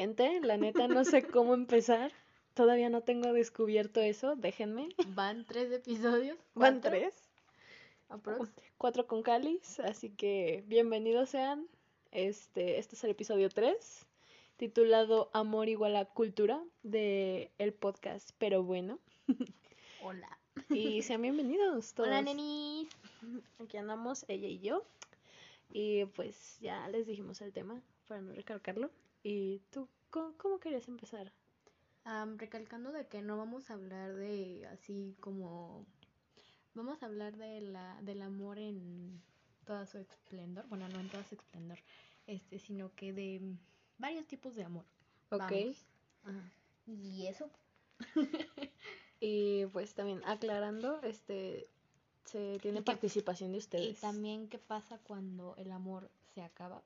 gente, la neta no sé cómo empezar. Todavía no tengo descubierto eso, déjenme. Van tres episodios. Van tres. Aprox. Cuatro con cáliz, así que bienvenidos sean. Este, este es el episodio 3, titulado Amor igual a cultura, de el podcast Pero Bueno. Hola. Y sean bienvenidos todos. Hola, nenis. Aquí andamos, ella y yo. Y pues ya les dijimos el tema, para no recalcarlo. ¿Y tú cómo, cómo querías empezar? Am, recalcando de que no vamos a hablar de así como... Vamos a hablar de la, del amor en toda su esplendor. Bueno, no en toda su esplendor. Este, sino que de varios tipos de amor. Ok. Ajá. Y eso. Y pues también aclarando, este se tiene Y que- participación de Y ustedes. también qué pasa cuando el amor se acaba.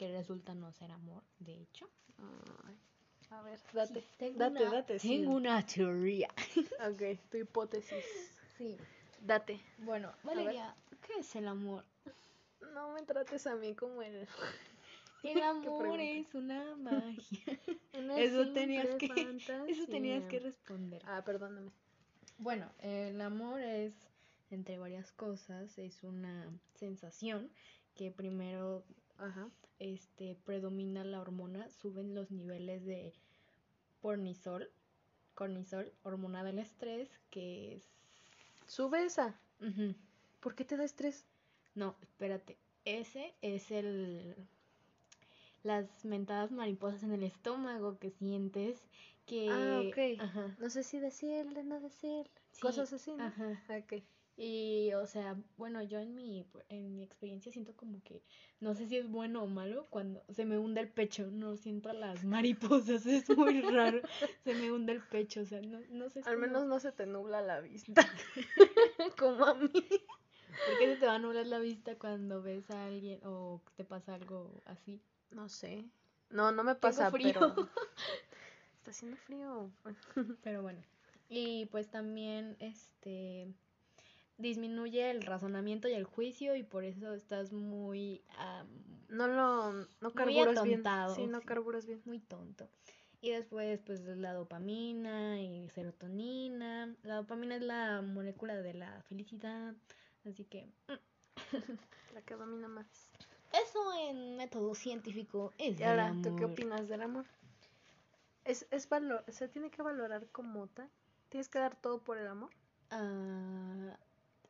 Que resulta no ser amor, de hecho. Ay, a ver, date, Sí, tengo date, una- date. sí. Tengo una teoría. Ok, tu hipótesis. Sí. Date. Bueno. Valeria, ¿qué es el amor? No me trates a mí como el... El amor es una magia. una Eso tenías que- Eso tenías que responder. Ah, perdóname. Bueno, el amor es, entre varias cosas, es una sensación que primero Ajá. Este, predomina la hormona, suben los niveles de cortisol, cortisol, hormona del estrés, que es... Sube esa. Ujú. ¿Por qué te da estrés? No, espérate. Ese es el. Las mentadas mariposas en el estómago que sientes que. Ah, ok. Ajá. No sé si decirle, no decirle. Sí, Cosas así, ¿no? Ajá. Ok. Y, o sea, bueno, yo en mi, en mi experiencia siento como que. No sé si es bueno o malo cuando se me hunde el pecho. No siento las mariposas. Es muy raro. se me hunde el pecho. O sea, no, no sé. es Al como- menos no se te nubla la vista. como a mí. ¿Por qué se te va a nublar la vista cuando ves a alguien o te pasa algo así? No sé. No, no me pasa, frío. pero... Está haciendo frío. Pero bueno. Y pues también este disminuye el razonamiento y el juicio y por eso estás muy No lo... No Muy carburas bien. atontado, Sí, no carburas bien. muy tonto. Y después pues la dopamina y serotonina. La dopamina es la molécula de la felicidad. Así que mm, La que domina más. eso en método científico es Y ahora, ¿tú qué amor. opinas del amor? Es, es valor, se tiene que valorar como tal. Tienes que dar todo por el amor. Ah,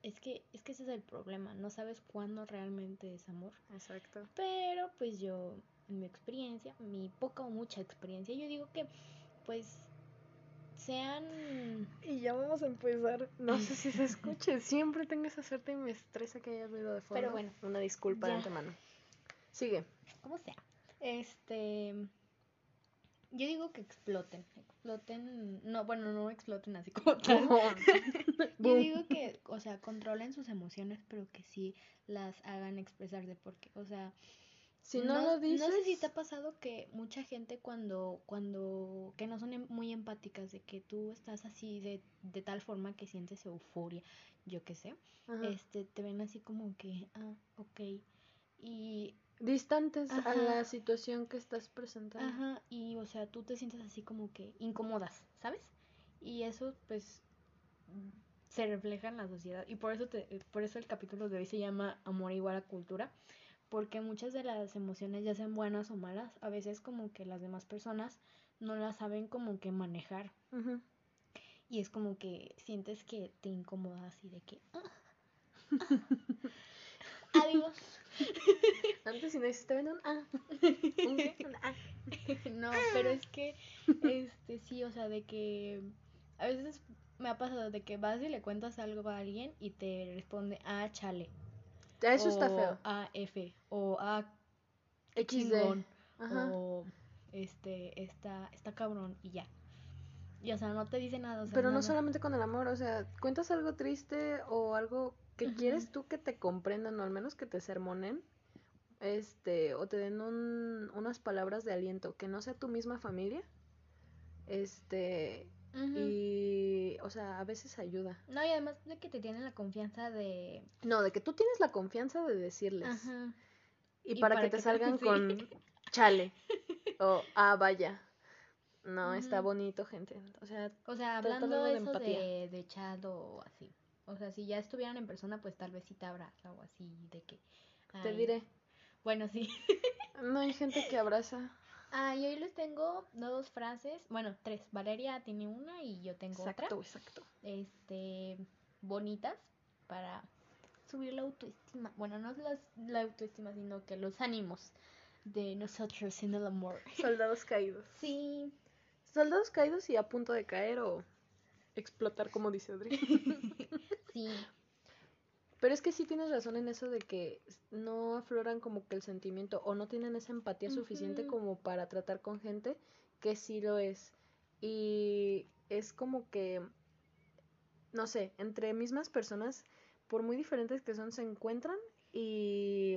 es que es que ese es el problema, no sabes cuándo realmente es amor. Exacto. Pero pues yo, en mi experiencia, mi poca o mucha experiencia, yo digo que pues sean... Y ya vamos a empezar. No sé si se escuche. Siempre tengo esa suerte y me estresa que haya ruido de fondo. Pero bueno, Una disculpa de antemano. Sigue. como sea. Este... Yo digo que exploten, exploten, no, bueno, no exploten así como tal. Yo digo que, o sea, controlen sus emociones, pero que sí las hagan expresarse, porque, o sea, si no, lo dices. No sé si te ha pasado que mucha gente cuando, cuando, que no son em- muy empáticas, de que tú estás así de, de tal forma que sientes euforia, yo qué sé, Ajá. este, te ven así como que, ah, ok, y, Distantes a la situación que estás presentando. ajá, y, o sea, tú te sientes así como que incómodas, ¿sabes? Y eso, pues, se refleja en la sociedad, y por eso, te, por eso el capítulo de hoy se llama Amor igual a cultura, porque muchas de las emociones, ya sean buenas o malas, a veces como que las demás personas no las saben como que manejar. Y es como que sientes que te incomoda así de que... ah, ah, adiós. Antes si no ven un A. Un qué, un A. no, pero es que, este, sí, o sea, de que a veces me ha pasado de que vas y le cuentas algo a alguien y te responde, ah, chale. Ya, Eso está o, feo. Ah, F. O ah, XD. o este está está cabrón y ya y o sea no te dice nada o sea, Pero no nada. solamente con el amor, o sea, cuentas algo triste o algo que quieres tú que te comprendan o al menos que te sermonen, este, o te den un, unas palabras de aliento, que no sea tu misma familia, este, y, o sea, a veces ayuda. no y además de que te tienen la confianza de No, de que tú tienes la confianza de decirles. Y, Y para, para que te que te- salgan sí. con chale. O, ah, vaya. No, está bonito, gente. O sea, O sea, hablando de de eso empatía. de, de chat o así. O sea, si ya estuvieran en persona, pues tal vez sí te abraza o así, de que... te diré. Bueno, sí. No hay gente que abraza. Ah, y hoy les tengo dos frases, bueno, tres. Valeria tiene una y yo tengo Exacto, otra. exacto. Este, bonitas para subir la autoestima. Bueno, no las, la autoestima, sino que los ánimos de nosotros en el amor. Soldados caídos. Sí, Soldados caídos y a punto de caer o explotar, como dice Audrey. sí. Pero es que sí tienes razón en eso de que no afloran como que el sentimiento o no tienen esa empatía suficiente como para tratar con gente que sí lo es. Y es como que, no sé, entre mismas personas, por muy diferentes que son, se encuentran y,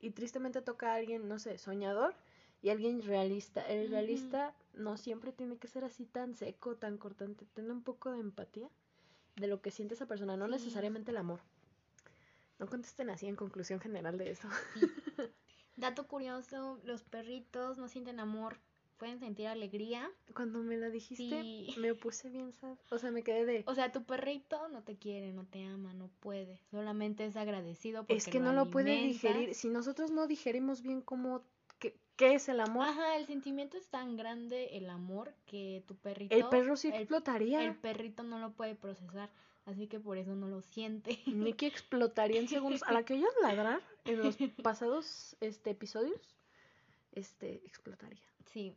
y tristemente toca a alguien, no sé, soñador y alguien realista. El realista no siempre tiene que ser así tan seco, tan cortante. Tiene un poco de empatía de lo que siente esa persona, no Sí. necesariamente el amor. No contesten así en conclusión general de eso. Dato curioso, los perritos no sienten amor, pueden sentir alegría. Cuando me la dijiste, Sí. me puse bien sad. O sea, me quedé de... O sea, tu perrito no te quiere, no te ama, no puede. Solamente es agradecido porque Es que no lo puede digerir. Si nosotros no digerimos bien cómo... ¿Qué, es el amor? Ajá, el sentimiento es tan grande, el amor, que tu perrito... el perro sí el- explotaría. el perrito no lo puede procesar, así que por eso no lo siente. Nicky explotaría en segundos. A la que oyas ladrar en los pasados este, episodios, este, explotaría. Sí.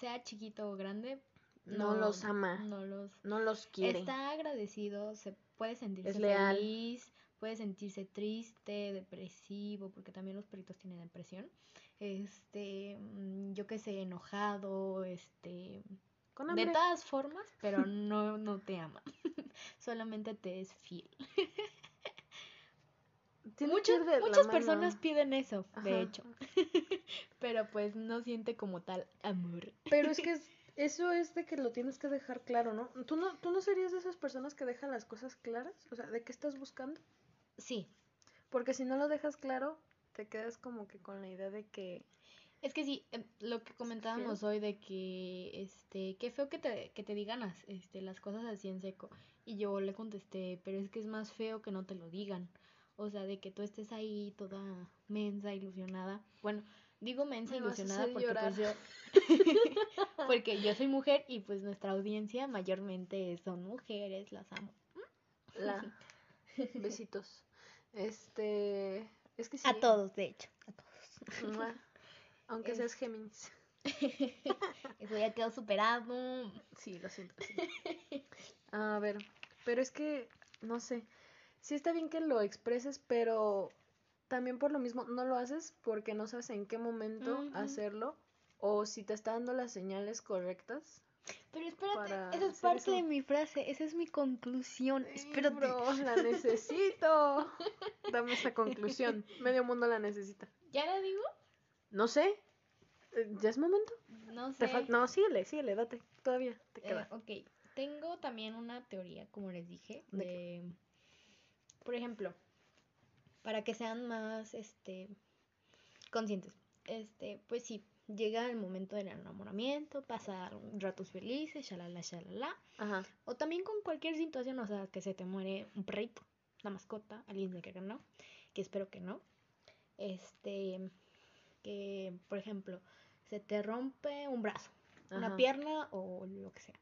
Sea chiquito o grande, No los ama. No los No los quiere. Está agradecido, se puede sentirse Es leal. feliz, puede sentirse triste, depresivo, porque también los perritos tienen depresión. Este, mm, yo qué sé, enojado, este, Con de todas formas, pero no, no te ama. Solamente te es fiel. Muchas, muchas personas piden eso, de hecho. pero pues no siente como tal amor. Pero es que es- eso es de que lo tienes que dejar claro, ¿no? ¿Tú no, tú no serías de esas personas que dejan las cosas claras? O sea, ¿de qué estás buscando? Sí, Porque si no lo dejas claro, te quedas como que con la idea de que... Es que sí, em, lo que comentábamos hoy de que, este, qué feo que te, que te digan las, este, las cosas así en seco. Y yo le contesté, pero es que es más feo que no te lo digan. O sea, de que tú estés ahí toda mensa, ilusionada. Bueno, digo mensa, Me ilusionada porque llorar. pues yo... porque yo soy mujer y pues nuestra audiencia mayormente son mujeres, las amo. La... Besitos. Este... Es que sí. A todos, de hecho, a todos. Mua. Aunque seas Géminis. Eso ya quedó superado. Sí, lo siento. A ver, pero es que, no sé. Sí está bien que lo expreses, pero también por lo mismo no lo haces porque no sabes en qué momento hacerlo o si te está dando las señales correctas. Pero espérate, esa es parte eso. de mi frase, esa es mi conclusión. Espérate. bro, la necesito. Dame esa conclusión. Medio mundo la necesita. ¿Ya la digo? No sé. Eh, ¿Ya es momento? No sé. no, síguele, síguele, date. Todavía te Eh, queda. ok, tengo también una teoría, como les dije, ¿De de, por ejemplo, para que sean más, este, conscientes. Este, pues sí, llega el momento del enamoramiento, pasar ratos felices, shalala, shalala. Ajá. O también con cualquier situación, o sea, que se te muere un perrito, una mascota, alguien de que no, que espero que no. Este, que, por ejemplo, se te rompe un brazo, una pierna o lo que sea.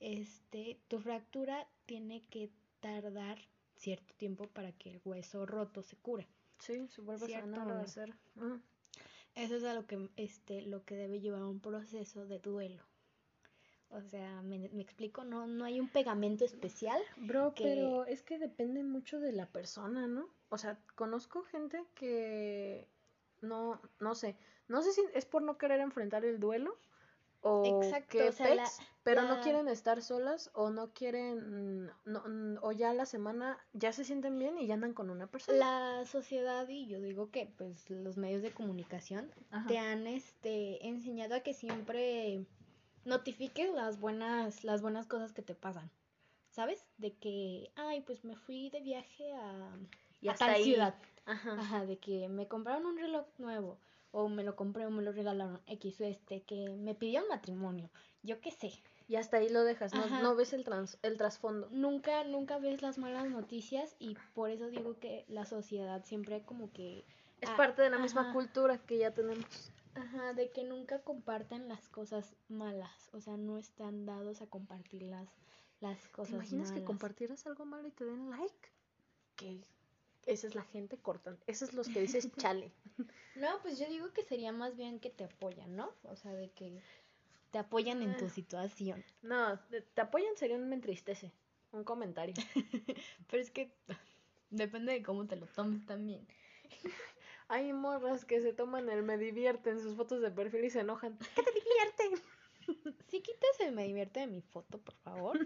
Este, tu fractura tiene que tardar cierto tiempo para que el hueso roto se cure. Sí, se vuelve a ¿Cierto sanar a hacer. Ajá. Eso es a lo que, este, lo que debe llevar un proceso de duelo. O sea, me, me explico, no, no hay un pegamento especial. Bro, que- pero es que depende mucho de la persona, ¿no? O sea, conozco gente que no, no sé, no sé si es por no querer enfrentar el duelo o Exacto, qué o sea, la- pex, pero no quieren estar solas o no quieren, mm, no, mm, o ya la semana ya se sienten bien y ya andan con una persona. La sociedad y yo digo que pues los medios de comunicación Ajá. te han este enseñado a que siempre notifiques las buenas las buenas cosas que te pasan. ¿Sabes? De que, ay, pues me fui de viaje a, Y a hasta tal ahí. ciudad. Ajá. Ajá, de que me compraron un reloj nuevo o me lo compré o me lo regalaron, X, este, que me pidió matrimonio, yo qué sé. Y hasta ahí lo dejas, no, no ves el, trans, el trasfondo. Nunca, nunca ves las malas noticias y por eso digo que la sociedad siempre como que... Es parte de la misma cultura que ya tenemos. Ajá, de que nunca comparten las cosas malas, o sea, no están dados a compartir las, las cosas ¿Te imaginas que compartieras algo malo y te den like? Que esa es la gente cortante. Esos es los que dices chale. No, pues yo digo que sería más bien que te apoyan, ¿no? O sea, de que te apoyan en tu ah. situación. No, te apoyan sería un me entristece. Un comentario. Pero es que depende de cómo te lo tomes también. Hay morras que se toman el me divierte en sus fotos de perfil y se enojan. ¿Qué te divierte? Si quitas el me divierte de mi foto, por favor.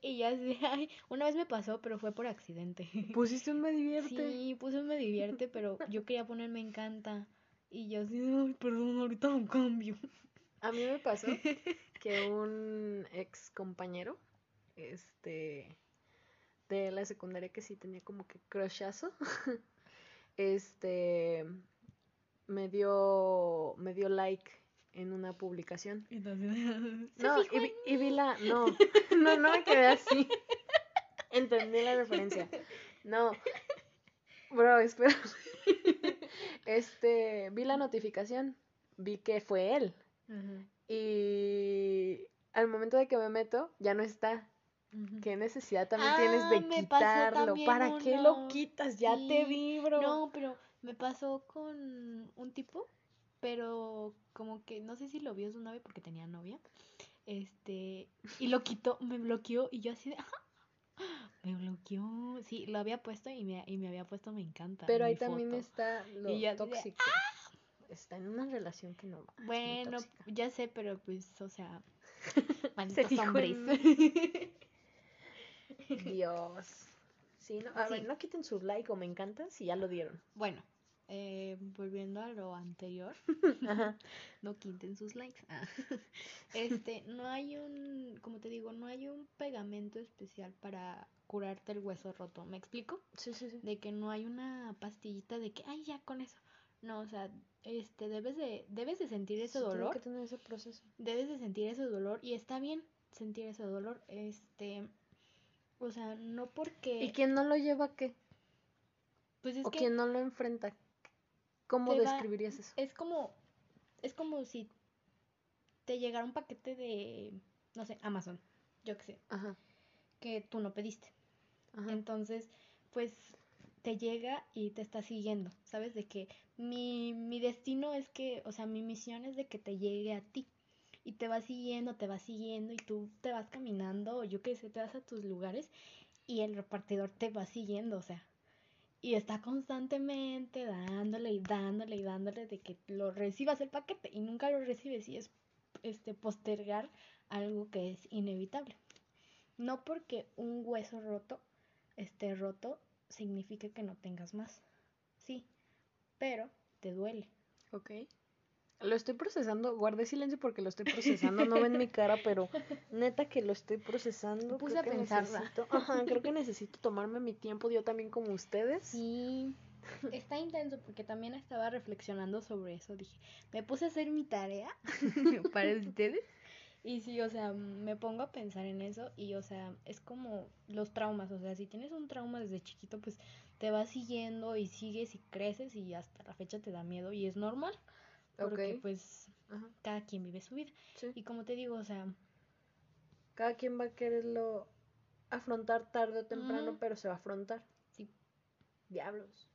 Y ya sé, ay, una vez me pasó, pero fue por accidente. ¿Pusiste un me divierte? Sí, puse un me divierte, pero yo quería poner me encanta. Y yo así, ay, perdón, ahorita un cambio. A mí me pasó que un ex compañero, este, de la secundaria que sí tenía como que crushazo, este, me dio, me dio like en una publicación. no, y, vi la, no, no, no me quedé así. Entendí la referencia. No, bro, espera. Este, vi la notificación, vi que fue él. Y al momento de que me meto, ya no está. ¿Qué necesidad también tienes de ah, quitarlo? ¿Para qué lo quitas? Ya te vi, bro. No, pero me pasó con un tipo pero como que no sé si lo vio su novia porque tenía novia. Este, y lo quitó, me bloqueó y yo así de, me bloqueó. Sí, lo había puesto y me, y me había puesto me encanta. Pero ahí también está lo tóxico. ¡Ah! Está en una relación que no va. Bueno, ya sé, pero pues, o sea, malditos hombres. Dios. Sí, no, a ver, no quiten su like o me encanta si ya lo dieron. Bueno, eh, volviendo a lo anterior, no quinten sus likes. Ah. Este, no hay un, como te digo, no hay un pegamento especial para curarte el hueso roto. ¿Me explico? Sí, sí, sí. De que no hay una pastillita de que, ay, ya con eso. No, o sea, este, debes de, debes de sentir ese dolor. Que tener ese proceso. Debes de sentir ese dolor y está bien sentir ese dolor. Este, o sea, no porque. ¿Y quién no lo lleva qué? Pues es o quien no lo enfrenta. ¿Cómo describirías eso? Es como, es como si te llegara un paquete de, no sé, Amazon, yo qué sé, Ajá. que tú no pediste. Ajá. Entonces, pues te llega y te está siguiendo, ¿sabes? De que mi, mi destino es que, o sea, mi misión es de que te llegue a ti. Y te va siguiendo, te va siguiendo y tú te vas caminando, o yo qué sé, te vas a tus lugares y el repartidor te va siguiendo, o sea, y está constantemente dándole y dándole y dándole de que lo recibas el paquete y nunca lo recibes y es este postergar algo que es inevitable. No porque un hueso roto esté roto significa que no tengas más. Sí, pero te duele. Ok. Lo estoy procesando, guardé silencio porque lo estoy procesando, no ven mi cara, pero neta que lo estoy procesando. Puse a pensar. Ajá, creo que necesito tomarme mi tiempo, yo también como ustedes. Sí, está intenso porque también estaba reflexionando sobre eso, dije, me puse a hacer mi tarea para ustedes. Y sí, o sea, me pongo a pensar en eso y, o sea, es como los traumas, o sea, si tienes un trauma desde chiquito, pues te va siguiendo y sigues y creces y hasta la fecha te da miedo y es normal. Porque pues cada quien vive su vida. Y como te digo, o sea... Cada quien va a quererlo afrontar tarde o temprano, pero se va a afrontar. Sí. Diablos.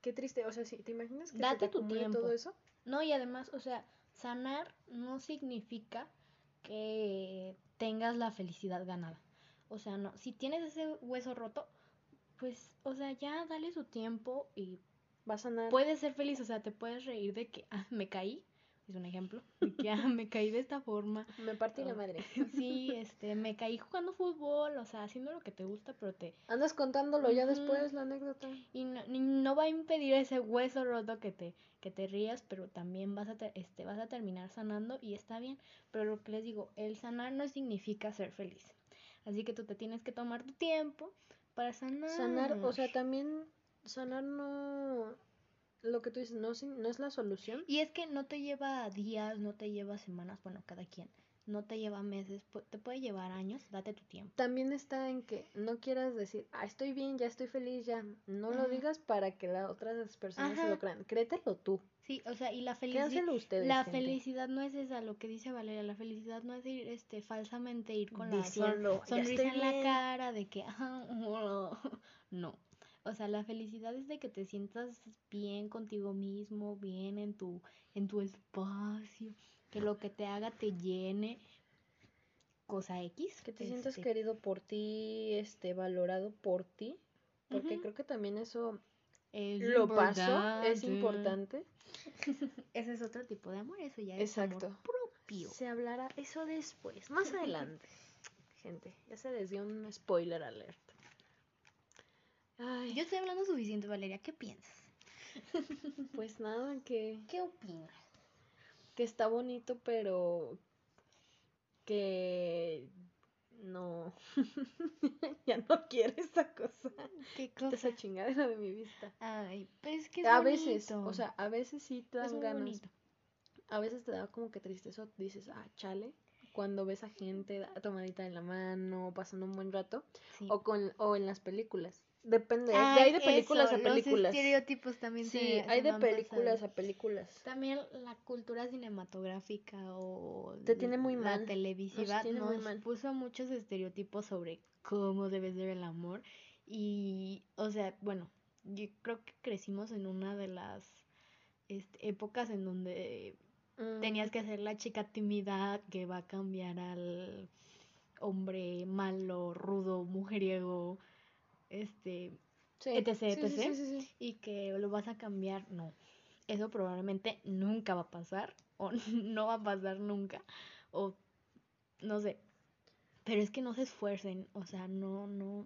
Qué triste, o sea, si te imaginas que Date tu tiempo. todo eso. No, y además, o sea, sanar no significa que tengas la felicidad ganada. O sea, no, si tienes ese hueso roto, pues, o sea, ya dale su tiempo y va a sanar. Puedes ser feliz, o sea, te puedes reír de que, ah, me caí, es un ejemplo, de que, ah, me caí de esta forma. Me partí la madre. Sí, este, me caí jugando fútbol, o sea, haciendo lo que te gusta, pero te... Andas contándolo ya después, la anécdota. Y no, no, va a impedir ese hueso roto que te, que te rías, pero también vas a, este, vas a terminar sanando y está bien. Pero lo que les digo, el sanar no significa ser feliz. Así que tú te tienes que tomar tu tiempo para sanar. Sanar, o sea, también sanar no lo que tú dices, no, no es la solución. Y es que no te lleva días, no te lleva semanas, bueno, cada quien. No te lleva meses, te puede llevar años, date tu tiempo. También está en que no quieras decir, ah, estoy bien, ya estoy feliz, ya. No lo digas para que las otras personas se Ajá. lo crean. Créetelo tú. Sí, o sea, y la felicidad... Ustedes. La gente. felicidad no es esa, lo que dice Valeria, la felicidad no es ir, este, falsamente ir con la Diciendo, son- "Ya sonrisa en la bien". cara de que, no. O sea, la felicidad es de que te sientas bien contigo mismo, bien en tu, en tu espacio, que lo que te haga te llene, cosa X. Que te sientas este, querido por ti, este, valorado por ti. Porque creo que también eso es lo paso, es importante. Ese es otro tipo de amor, eso ya es amor propio. Se hablará eso después, más adelante. Gente, ya se les dio un spoiler alert. Ay, Yo estoy hablando suficiente, Valeria, ¿qué piensas? pues nada, que, ¿Qué opinas? que está bonito, pero que no, ya no quiero esa cosa. ¿Qué cosa? esa chingadera de mi vista. Ay, pues es que es a veces, o sea, a veces sí te es dan muy ganas. bonito. A veces te da como que tristeza, dices, ah, chale, cuando ves a gente tomadita de la mano, pasando un buen rato, Sí. o con o en las películas. Depende, de Ay, hay de películas eso, a películas. Los estereotipos también Sí, se- hay se de películas a películas. También la cultura cinematográfica o Te tiene muy la mal, televisiva tiene muy nos mal. puso muchos estereotipos sobre cómo debe ser el amor y, o sea, bueno, yo creo que crecimos en una de las este, épocas en donde Mm, tenías que ser la chica tímida que va a cambiar al hombre malo, rudo, mujeriego, este, sí, etc, sí, etc. sí, y que lo vas a cambiar, no. Eso probablemente nunca va a pasar o no va a pasar nunca o no sé. Pero es que no se esfuercen, o sea, no no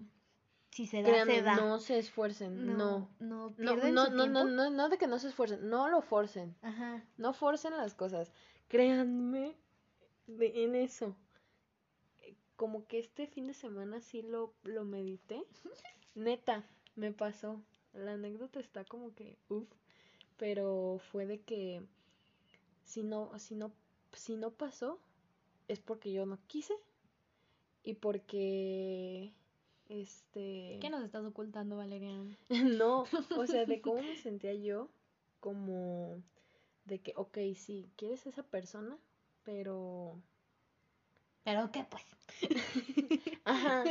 si se da Créanme, se da. no se esfuercen, no. no, No, pierden no, su no, no, no, no de que no se esfuercen, no lo forcen. Ajá. No forcen las cosas. Créanme de- en eso. Como que este fin de semana sí lo, lo medité. Neta, me pasó. La anécdota está como que, uff. Pero fue de que si no, si no, si no pasó, es porque yo no quise. Y porque este ¿Qué nos estás ocultando, Valeria? no, o sea, de cómo me sentía yo, como de que, ok, sí, quieres esa persona, pero... Pero qué pues. Ajá,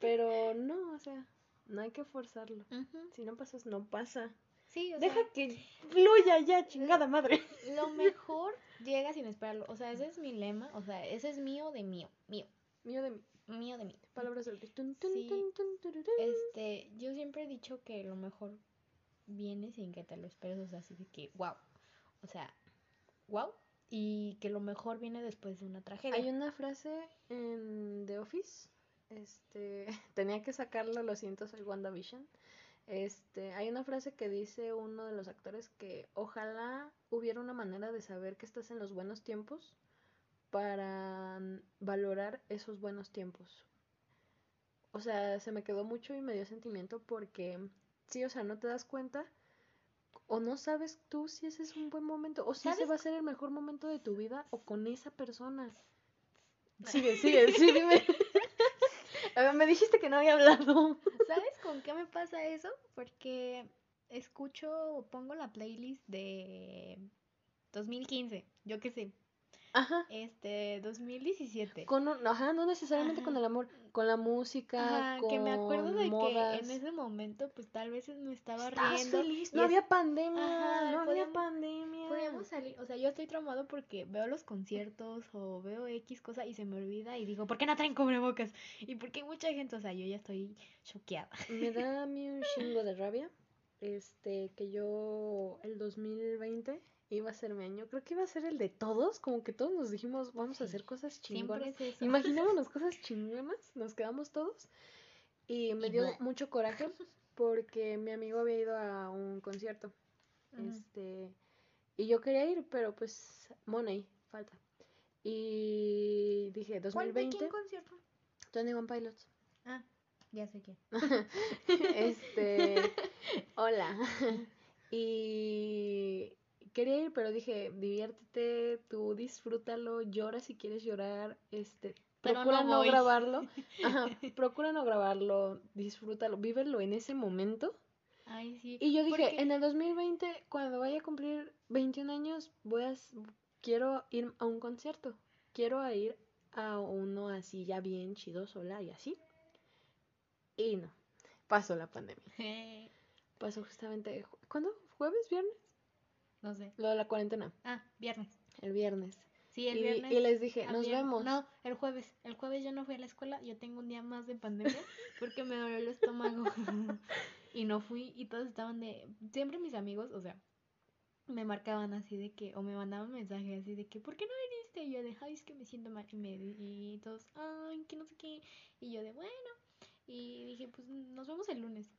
pero no, o sea, no hay que forzarlo. Si no pasas, no pasa. Sí, o Deja sea, que fluya ya, chingada madre. lo mejor llega sin esperarlo. O sea, ese es mi lema. O sea, ese es mío de mío. Mío. Mío de mí. Mío de mí. Palabras del Sí. Este, yo siempre he dicho que lo mejor viene sin que te lo esperes, o sea, así de que, wow, o sea, wow, y que lo mejor viene después de una tragedia. Hay una frase en The Office. Este, tenía que sacarlo, lo siento, soy WandaVision. Este, hay una frase que dice uno de los actores que ojalá hubiera una manera de saber que estás en los buenos tiempos para valorar esos buenos tiempos. O sea, se me quedó mucho y me dio sentimiento porque sí, o sea, no te das cuenta o no sabes tú si ese es un buen momento o si ese va a ser el mejor momento de tu vida o con esa persona. Sigue, sigue, sí, dime. Me dijiste que no había hablado. ¿Sabes con qué me pasa eso? Porque escucho o pongo la playlist de 2015, yo qué sé, Ajá. este, 2017. Con un- ajá, no necesariamente con el amor, con la música, Ajá, con que me acuerdo de modas. que en ese momento pues tal vez me estaba Estabas riendo. feliz, no es- había pandemia, Ajá, no había podíamos- pandemia. Podíamos salir, o sea, yo estoy traumado porque veo los conciertos o veo X cosa y se me olvida y digo, ¿por qué no traen cubrebocas? Y porque hay mucha gente, o sea, yo ya estoy choqueada. Me da a mí un chingo de rabia, este, que yo el 2020 iba a ser mi año, creo que iba a ser el de todos, como que todos nos dijimos, vamos a hacer cosas Siempre chingonas. es eso. Imaginábamos cosas chingonas, nos quedamos todos. Y me Y dio bla. mucho coraje porque mi amigo había ido a un concierto. Este, y yo quería ir, pero pues money, falta. Y dije, ¿Cuál de 2020, quién concierto? 21 Pilots. Ah, ya sé quién. Este, hola. Y quería ir, pero dije, diviértete, tú disfrútalo, llora si quieres llorar, este, Pero procura no grabarlo, ajá, procura no grabarlo, disfrútalo, vívelo en ese momento. Ay, sí. Y yo dije, en el 2020, cuando vaya a cumplir 21 años, voy a, quiero ir a un concierto, quiero a ir a uno así ya bien chido sola y así. Y no, pasó la pandemia. Pasó justamente, ju- ¿cuándo? ¿Jueves? ¿Viernes? no sé. Lo de la cuarentena, Ah, viernes. el viernes. Sí, el y, viernes. y les dije, nos vemos. No, el jueves. El jueves yo no fui a la escuela. Yo tengo un día más de pandemia porque me dolió el estómago. y no fui. Y todos estaban de. Siempre mis amigos, o sea, me marcaban así de que. O me mandaban mensajes así de que, ¿por qué no viniste? Y yo de, ay, es que me siento mal. Y, me, y todos, ay, que no sé qué. Y yo de, bueno. Y dije, pues nos vemos el lunes.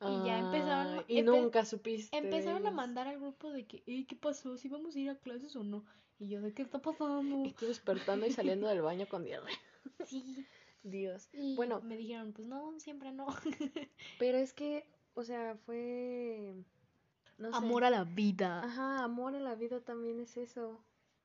Y ya empezaron. Y empe- nunca supiste. Empezaron a mandar al grupo de que, "Ey, ¿qué pasó? ¿Si vamos a ir a clases o no? Y yo, ¿de qué está pasando? Y tú despertando y saliendo del baño con diarrea. Sí. Dios. Y Bueno. me dijeron, pues no, siempre no. Pero es que, o sea, fue. No sé. Amor a la vida. Ajá, amor a la vida también es eso.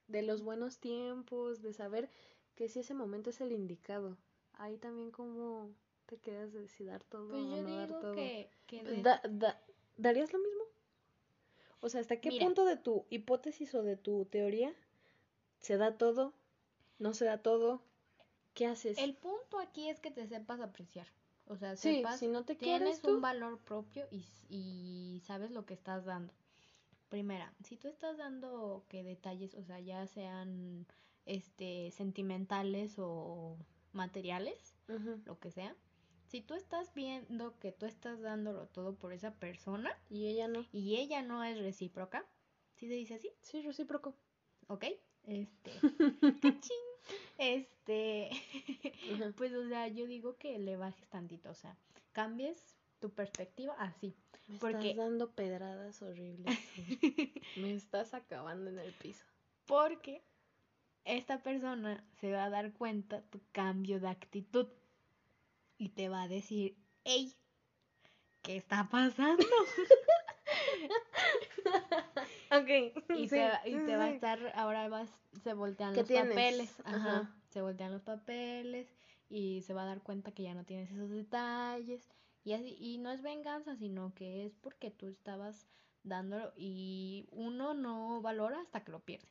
De los buenos tiempos, de saber que si ese momento es el indicado. Ahí también como te quedas de si dar todo Pues o yo no dar digo todo. que, que de- Da- da- ¿Darías lo mismo? O sea, ¿hasta qué Mira. punto de tu hipótesis o de tu teoría se da todo? ¿No se da todo? ¿Qué haces? el punto aquí es que te sepas apreciar. O sea, Sí, sepas, si no te tienes un valor propio y, y sabes lo que estás dando. Primera, si tú estás dando que detalles, o sea, ya sean este sentimentales o materiales, lo que sea, si tú estás viendo que tú estás dándolo todo por esa persona Y ella no. y ella no es recíproca, ¿sí se dice así? Sí, recíproco. ¿Ok? Este, cachín. Este, pues o sea, yo digo que le bajes tantito, o sea, cambies tu perspectiva así. Me Porque- estás dando pedradas horribles. Me estás acabando en el piso. Porque esta persona se va a dar cuenta tu cambio de actitud y te va a decir, hey, ¿qué está pasando? Ok. Y te, va- y te va a estar, ahora vas, se voltean ¿Qué los tienes? papeles, ajá, Ajá. se voltean los papeles y se va a dar cuenta que ya no tienes esos detalles y así, y no es venganza, sino que es porque tú estabas dándolo y uno no valora hasta que lo pierde.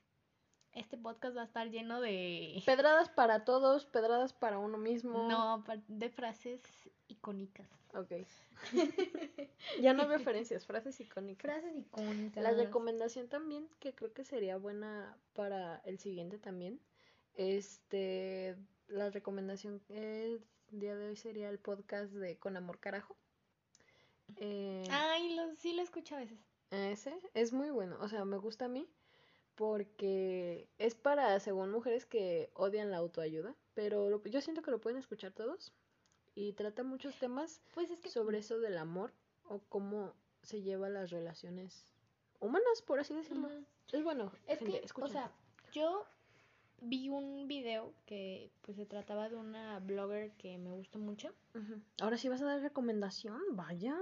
Este podcast va a estar lleno de, Pedradas para todos, pedradas para uno mismo. no, de frases icónicas. Ok. ya no hay referencias, frases icónicas. Frases icónicas. La recomendación también, que creo que sería buena para el siguiente también. Este, la recomendación el día de hoy sería el podcast de Con Amor Carajo. Eh, Ay, lo, sí lo escucho a veces. ese es muy bueno, o sea, me gusta a mí porque es para, según mujeres que odian la autoayuda, pero lo- yo siento que lo pueden escuchar todos y trata muchos temas Pues es que sobre eso del amor o cómo se lleva las relaciones humanas, por así decirlo. Es bueno, Es gente, que, o escuchen. sea, yo vi un video que pues se trataba de una blogger que me gustó mucho. Ahora sí vas a dar recomendación, vaya.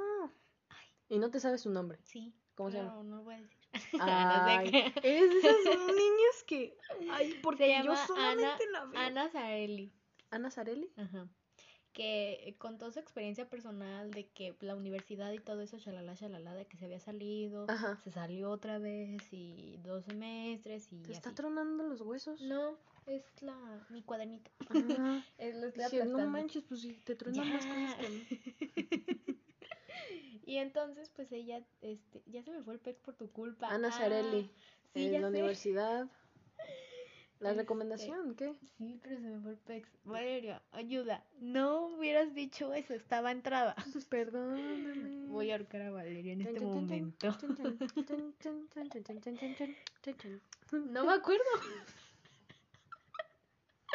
Y no te sabes su nombre. Sí. ¿Cómo se llama? No lo voy a decir. Ay, no sé eres de esas niñas que, ay, porque Se yo llama Ana, solamente la veo. Ana Sarelli. Ana Sarelli. Ajá. Que contó su experiencia personal de que la universidad y todo eso, shalala, shalala, de que se había salido, Ajá. se salió otra vez y dos semestres y ¿Te está así. tronando los huesos? No, es la mi cuadernito. Ah, Es, lo estoy dije, no manches, pues si te truenan más cosas que mí. Y entonces, pues ella, este, ya se me fue el pez por tu culpa. Ana Ah, Sarelli. sí, en la sé. universidad. La este, recomendación, ¿qué? Sí, pero se me fue el pex. Valeria, ayuda. No hubieras dicho eso, estaba entrada. Perdóname. Voy a ahorcar a Valeria en este momento. No me acuerdo.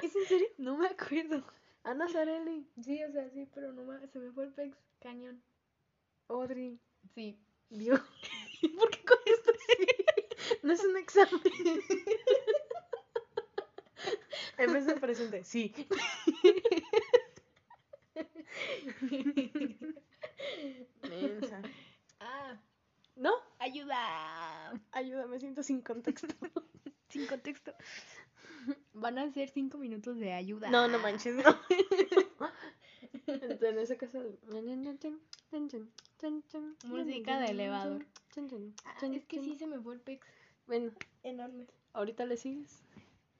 ¿Es en serio? No me acuerdo. Ana Zarelli. Sí, o sea, sí, pero no me... se me fue el pex. Cañón. Audrey. Sí. Dios. ¿Por qué con esto? no es un examen. En vez de presente, sí. Mensa. Ah, ¿No? ayuda. contexto. Sin contexto. Van a ser cinco minutos de ayuda. No, no manches, no. en ese caso. Música de elevador. Ah, es que sí se me fue el pex. Bueno, Enorme. ahorita le sigues.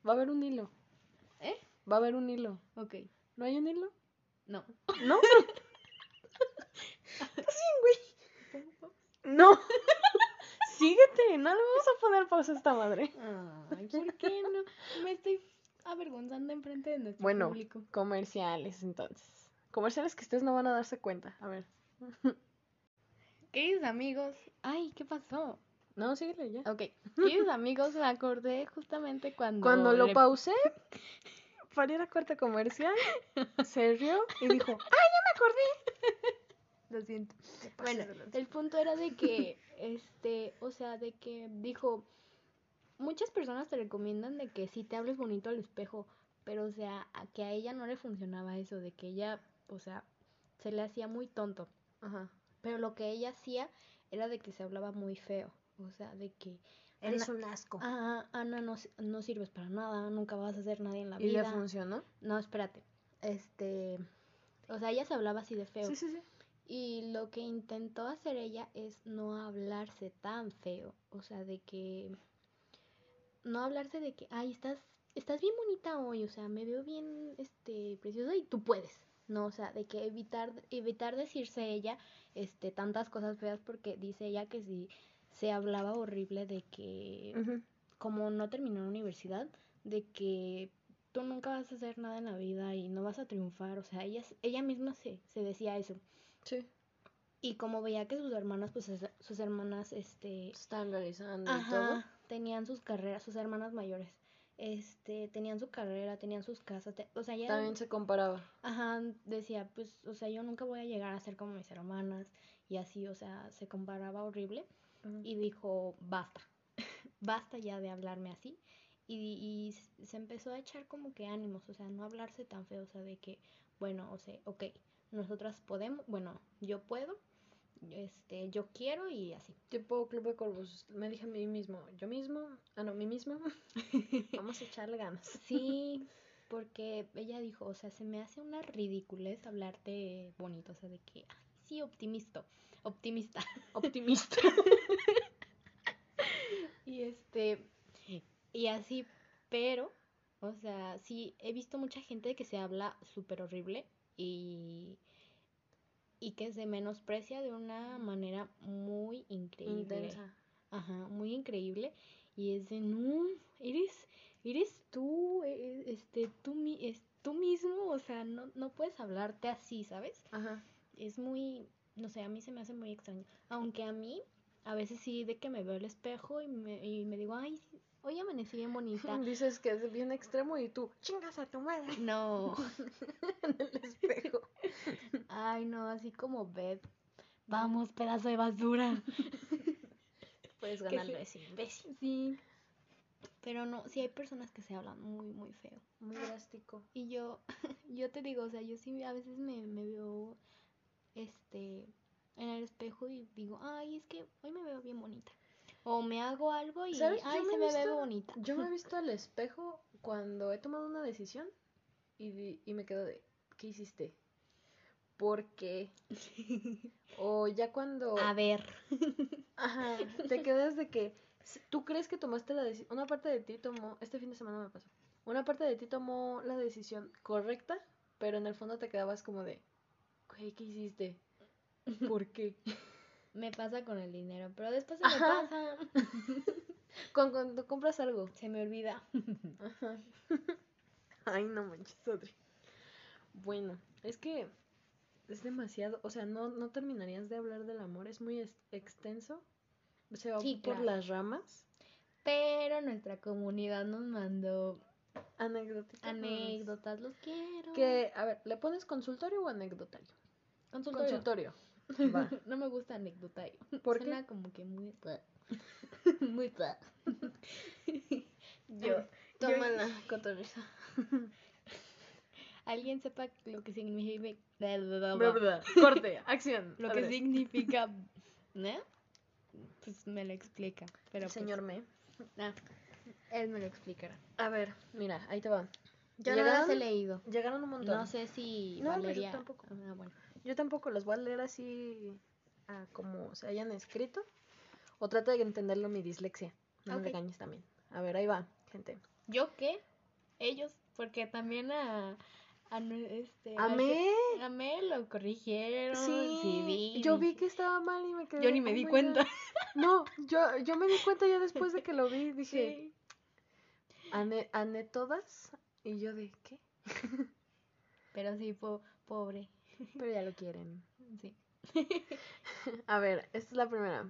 Va a haber un hilo. ¿Eh? Va a haber un hilo. Ok. ¿No hay un hilo? No. ¿No? sí, güey. No. Síguete, no le vamos a poner pausa a esta madre. Ay, ¿por qué no? Me estoy avergonzando enfrente de nuestro Bueno, público. comerciales entonces. Comerciales que ustedes no van a darse cuenta. A ver. Queridos amigos. Ay, ¿qué pasó? No, síguele ya. Ok. Queridos amigos, me acordé justamente cuando. Cuando lo le- pausé para ir a corte comercial, se rió y dijo, ¡ay, ya me acordé! Lo siento. Bueno, el punto era de que, este, o sea, de que dijo, muchas personas te recomiendan de que sí te hables bonito al espejo, pero o sea, a que a ella no le funcionaba eso, de que ella, o sea, se le hacía muy tonto, Ajá. pero lo que ella hacía era de que se hablaba muy feo, o sea, de que Eres Ana- un asco. Ah, Ana, no, no sirves para nada, nunca vas a ser nadie en la ¿Y le vida. funcionó? No, espérate. Este, o sea, ella se hablaba así de feo. Sí, sí, sí. Y lo que intentó hacer ella es no hablarse tan feo. O sea, de que. No hablarse de que, ay, estás, estás bien bonita hoy. O sea, me veo bien este, preciosa y tú puedes. No, o sea, de que evitar, evitar decirse ella este, tantas cosas feas porque dice ella que si se hablaba horrible de que, como no terminó la universidad, de que tú nunca vas a hacer nada en la vida y no vas a triunfar. O sea, ella, ella misma se, se decía eso. Sí. Y como veía que sus hermanas, pues es- sus hermanas, este, Están realizando y todo. tenían sus carreras, sus hermanas mayores, este, tenían su carrera, tenían sus casas, te- o sea, ella, También se comparaba. ajá, decía, pues, o sea, yo nunca voy a llegar a ser como mis hermanas, y así, o sea, se comparaba horrible, y dijo, basta, basta ya de hablarme así, y, y se empezó a echar como que ánimos, o sea, no hablarse tan feo, o sea, de que, bueno, o sea, ok, nosotras podemos, bueno, yo puedo, este, yo quiero y así. Tipo Club de Corvos. Me dije a mí mismo. Yo mismo. Ah, no, mí mismo. Vamos a echarle ganas. Sí, porque ella dijo, o sea, se me hace una ridiculez hablarte bonito, o sea, de que, ay, sí, optimista, optimista. Optimista. Y este, y así, pero, o sea, sí, he visto mucha gente que se habla súper horrible y, y que se menosprecia de una manera muy increíble. Intensa. Ajá, muy increíble. Y es de, no, eres, eres tú, e- e- este, tú, es, tú mismo, o sea, no, no puedes hablarte así, ¿sabes? Ajá. Es muy, no sé, a mí se me hace muy extraño. Aunque a mí, a veces sí, de que me veo al espejo y me, y me digo, ay, hoy amanecí bien bonita. Dices que es bien extremo y tú chingas a tu madre No, en el espejo. ay, no, así como Beth. Vamos, pedazo de basura. Puedes sí. ese imbécil. Sí. Pero no, sí hay personas que se hablan muy, muy feo. Muy drástico. Y yo, yo te digo, o sea, yo sí a veces me, me veo, este, en el espejo y digo, ay, es que hoy me veo bien bonita. O me hago algo y, ¿Sabes? Ay, me se me visto- ve bonita. Yo me he visto al espejo cuando he tomado una decisión y, di- y me quedo de, ¿qué hiciste? ¿Por qué? O ya cuando... A ver. Ajá, te quedas de que tú crees que tomaste la decisión, una parte de ti tomó, este fin de semana me pasó, una parte de ti tomó la decisión correcta, pero en el fondo te quedabas como de, ¿qué hiciste? ¿Por qué? Me pasa con el dinero, pero después se me Ajá. pasa. Cuando, cuando compras algo. Se me olvida. Ajá. Ay, no manches, Audrey. Bueno, es que es demasiado, o sea, no, no terminarías de hablar del amor, es muy extenso, se va Sí, por claro. las ramas. Pero nuestra comunidad nos mandó Anécdotas. anécdotas, los quiero. Que, a ver, ¿le pones consultorio o anecdotario? Consultorio. Consultorio. Va. No me gusta anecdotario. ¿Por Suena qué? como que muy... muy... yo, Toma yo- la cotorriza. alguien sepa lo que significa... Corte, acción. Lo que significa... ¿No? Pues me lo explica. Pero El pues, señor me. Ah, él me lo explicará. A ver, mira, ahí te va. Yo no las he leído. Llegaron un montón. No sé si No, pues yo Valeria... tampoco. Ah, bueno. Yo tampoco los voy a leer así a como se hayan escrito. O trata de entenderlo mi dislexia. No Ok. me regañes también. A ver, ahí va, gente. ¿Yo qué? Ellos, porque también a... a este, ¿A mí? que- A Mel lo corrigieron. Sí, vi, yo vi que estaba mal y me quedé. Yo ni me "Oh di my cuenta. God". No, yo, yo me di cuenta ya después de que lo vi. Dije, Sí. ¿Ané, ¿Ané todas? Y yo de, ¿qué? Pero sí, po- pobre. Pero ya lo quieren. Sí. A ver, esta es la primera.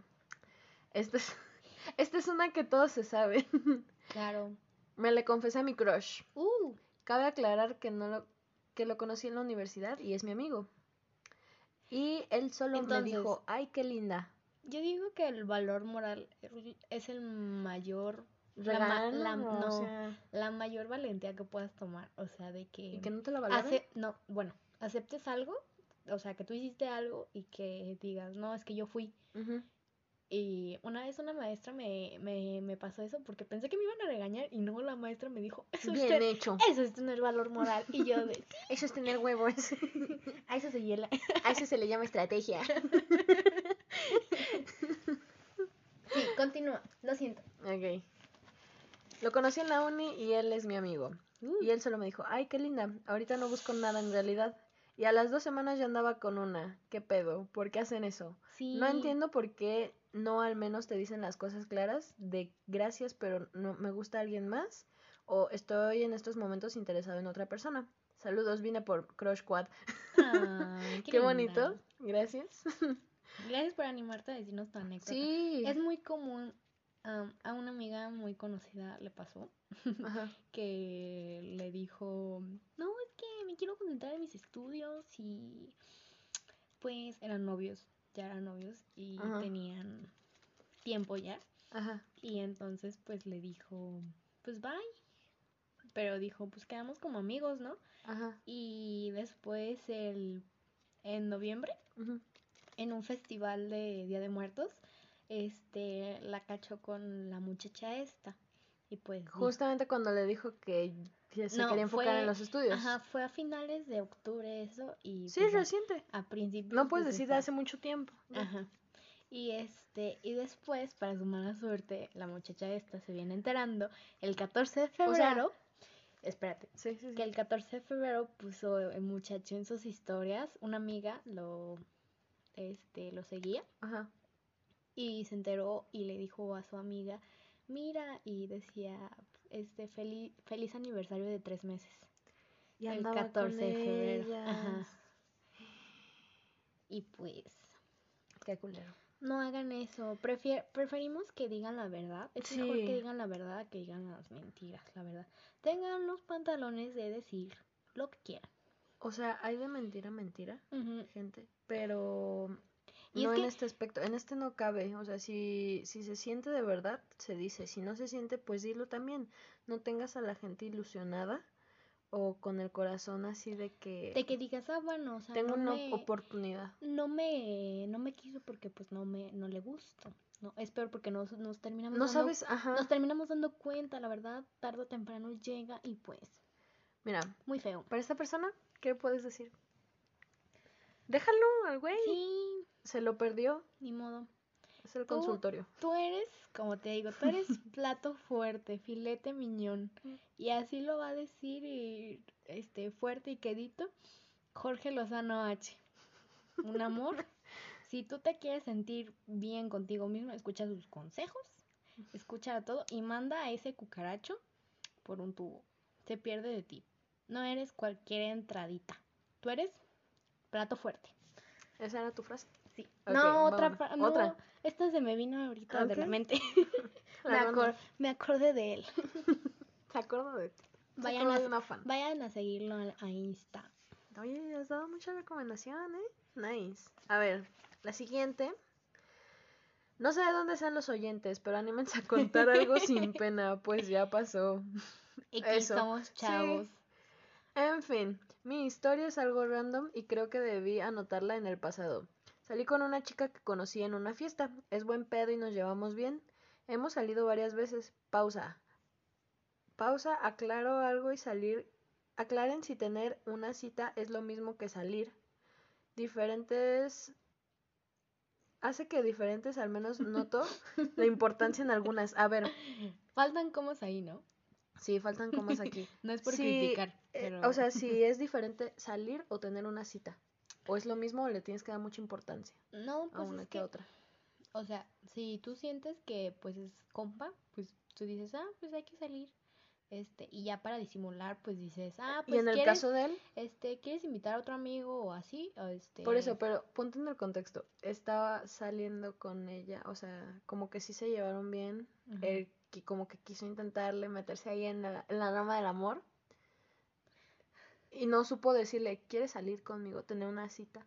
Esta es, esta es una que todos se saben. Claro. Me le confesé a mi crush. Uh, Cabe aclarar que no lo, que lo conocí en la universidad y es mi amigo. Y él solo me Entonces- dijo, ay, qué linda. yo digo que el valor moral es el mayor... La, Regalo, la- no, sea, la mayor valentía que puedas tomar. O sea, de que... y que no te lo valoren. Ace- no, bueno, aceptes algo, o sea, que tú hiciste algo y que digas, no, es que yo fui. Y una vez una maestra me, me, me pasó eso porque pensé que me iban a regañar y no, la maestra me dijo, eso, es, Bien hecho. eso es tener valor moral. Y yo de, Eso es tener huevos. a eso se hiela. A eso se le llama estrategia. Sí, continúa, lo siento. Ok. Lo conocí en la uni y él es mi amigo. Uh. Y él solo me dijo, ay, qué linda, ahorita no busco nada en realidad. Y a las dos semanas ya andaba con una. ¿Qué pedo? ¿Por qué hacen eso? Sí. No entiendo por qué no al menos te dicen las cosas claras de gracias, pero no me gusta alguien más. O estoy en estos momentos interesado en otra persona. Saludos, vine por Crush Quad. Qué, qué, bonito. Gracias. Gracias por animarte a decirnos tu anécdota. Sí. Es muy común, a una amiga muy conocida le pasó Ajá. que le dijo, no, es que me quiero concentrar en mis estudios y pues eran novios, ya eran novios y Ajá. tenían tiempo ya. Ajá. Y entonces pues le dijo, pues bye. Pero dijo, pues quedamos como amigos, ¿no? Ajá. Y después el, en noviembre, en un festival de Día de Muertos, este, la cachó con la muchacha esta. Y pues Justamente cuando le dijo que se No, quería enfocar fue- en los estudios. Ajá, fue a finales de octubre eso y Sí, pues, reciente. a, principios No puedes decir de hace mucho tiempo. ¿no? Ajá. Y este, y después, para su mala suerte, la muchacha esta se viene enterando el 14 de O sea- febrero. espérate, Sí, sí, sí. que el 14 de febrero puso el muchacho en sus historias, una amiga lo este lo seguía Ajá. Y se enteró y le dijo a su amiga, "Mira", y decía este feliz feliz aniversario de tres meses. Y el andaba 14 de febrero. Ajá. Y pues Qué culero. No hagan eso. Prefier- preferimos que digan la verdad. Es mejor que digan la verdad que digan las mentiras, la verdad. Tengan los pantalones de decir lo que quieran. O sea, hay de mentira a mentira, gente. Pero Y no es en que- este aspecto. En este no cabe. O sea, si, si se siente de verdad, se dice. Si no se siente, pues dilo también. No tengas a la gente ilusionada o con el corazón así de que De que digas, ah, bueno, o sea, tengo no una me, oportunidad. no me, no me quiso porque pues no me, no le gusto. No, es peor porque nos, nos terminamos No dando, sabes, ajá. nos terminamos dando cuenta, la verdad, tarde o temprano llega y pues, Mira, muy feo. para esta persona, ¿qué puedes decir? Déjalo al güey. Sí, Se lo perdió. ni modo. Es el Tú- consultorio. Tú eres, como te digo, tú eres plato fuerte, filete miñón. Y así lo va a decir y, este fuerte y quedito Jorge Lozano H. Un amor. Si tú te quieres sentir bien contigo mismo, escucha sus consejos, escucha todo y manda a ese cucaracho por un tubo. Se pierde de ti. No eres cualquier entradita. Tú eres plato fuerte. ¿Esa era tu frase? Sí. No, otra, no, Otra. esta se me vino ahorita de la mente. me, acor- acordé de él. Se acuerdo de ti. Vayan a, de una fan. vayan a seguirlo a, a Insta. Oye, has dado mucha recomendación, ¿eh? Nice. A ver, la siguiente. No sé de dónde sean los oyentes, pero anímense a contar algo sin pena, pues ya pasó. X Eso. somos Sí. chavos. En fin, mi historia es algo random y creo que debí anotarla en el pasado. Salí con una chica que conocí en una fiesta. Es buen pedo y nos llevamos bien. Hemos salido varias veces. Pausa. Pausa, aclaro algo y salir. Aclaren si tener una cita es lo mismo que salir. Diferentes hace que diferentes, al menos noto la importancia en algunas. A ver. Faltan comas ahí, ¿no? Sí, faltan comas aquí. no es por criticar. Eh, o sea, si es diferente salir o tener una cita. O es lo mismo o le tienes que dar mucha importancia. No, pues a una que, otra. O sea, si tú sientes que pues es compa, pues tú dices, ah, pues hay que salir. Este, y ya para disimular, pues dices, ah, pues. ¿Y en el caso de él? Este, ¿quieres invitar a otro amigo o así? O este... Por eso, pero ponte en el contexto. Estaba saliendo con ella, o sea, como que sí se llevaron bien. Él como que quiso intentarle meterse ahí en la, en la rama del amor. Y no supo decirle, ¿quieres salir conmigo? Tener una cita.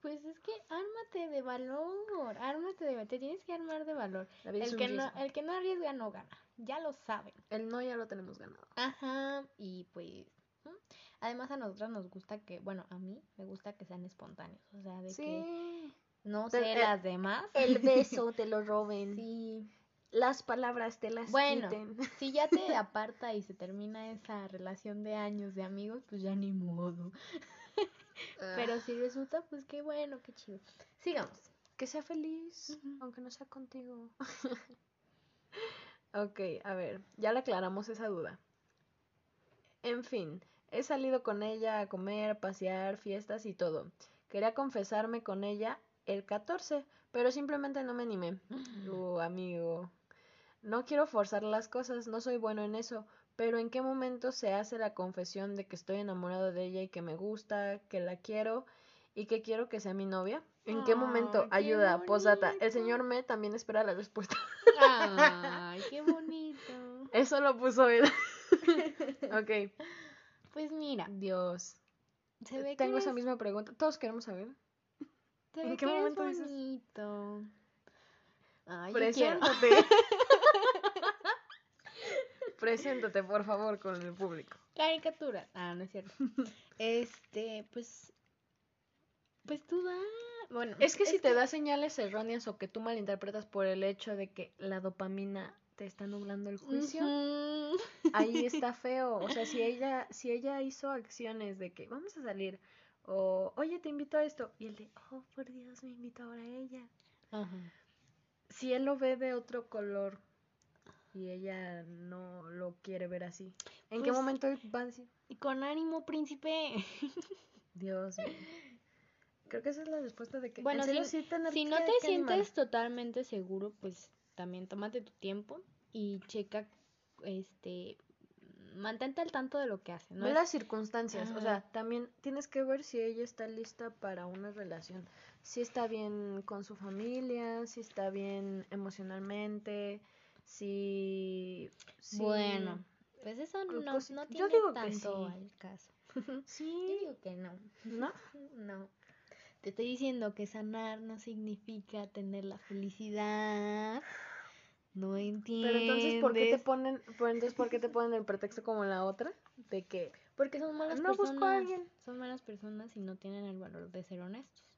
Pues es que ármate de valor, ármate de te tienes que armar de valor. El que, no, el que no arriesga no gana, ya lo saben. El no ya lo tenemos ganado. Ajá, y pues además a nosotras nos gusta que, bueno, a mí me gusta que sean espontáneos, o sea, de que no sé las demás. El beso te lo roben. Sí. Las palabras te las bueno, si ya te aparta y se termina esa relación de años de amigos, pues ya ni modo. Pero ah. si resulta, pues qué bueno, qué chido. Sigamos. Que sea feliz, aunque no sea contigo. ok, a ver, ya le aclaramos esa duda. En fin, he salido con ella a comer, pasear, fiestas y todo. Quería confesarme con ella el 14, pero simplemente no me animé. Uh, amigo. No quiero forzar las cosas, no soy bueno en eso, pero ¿en qué momento se hace la confesión de que estoy enamorado de ella y que me gusta, que la quiero y que quiero que sea mi novia? ¿En qué momento? Ayuda, posdata. El señor me también espera la respuesta. Ay, qué bonito. Eso lo puso él. ok. Pues mira. Dios. Tengo esa misma pregunta. Todos queremos saber. ¿En qué momento es bonito. Ay, Preséntate. Preséntate, por favor, con el público. Caricatura. Ah, no es cierto. este, pues. Pues tú da. Bueno. Es que si te da señales erróneas o que tú malinterpretas por el hecho de que la dopamina te está nublando el juicio, ahí está feo. O sea, si ella, si ella hizo acciones de que vamos a salir, o oye, te invito a esto, y él de, oh, por Dios, me invito ahora a ella. Ajá. Si él lo ve de otro color y ella no lo quiere ver así. ¿En qué pues, momento va a decir? Con ánimo, príncipe. Dios mío. Creo que esa es la respuesta de que. Bueno, si, si no te sientes totalmente seguro, pues también tómate tu tiempo y checa, este, mantente al tanto de lo que hace. ¿no? Ve las circunstancias, o sea, también tienes que ver si ella está lista para una relación, si está bien con su familia, si está bien emocionalmente, si... Bueno, pues eso no, no tiene yo digo tanto que al caso. Sí. Yo digo que no. ¿No? No. Te estoy diciendo que sanar no significa tener la felicidad. No entiendo. Pero entonces, ¿por qué te ponen, pues, entonces, ¿por qué te ponen el pretexto como la otra? De que... Porque son malas no personas. Busco a alguien. Son malas personas y no tienen el valor de ser honestos.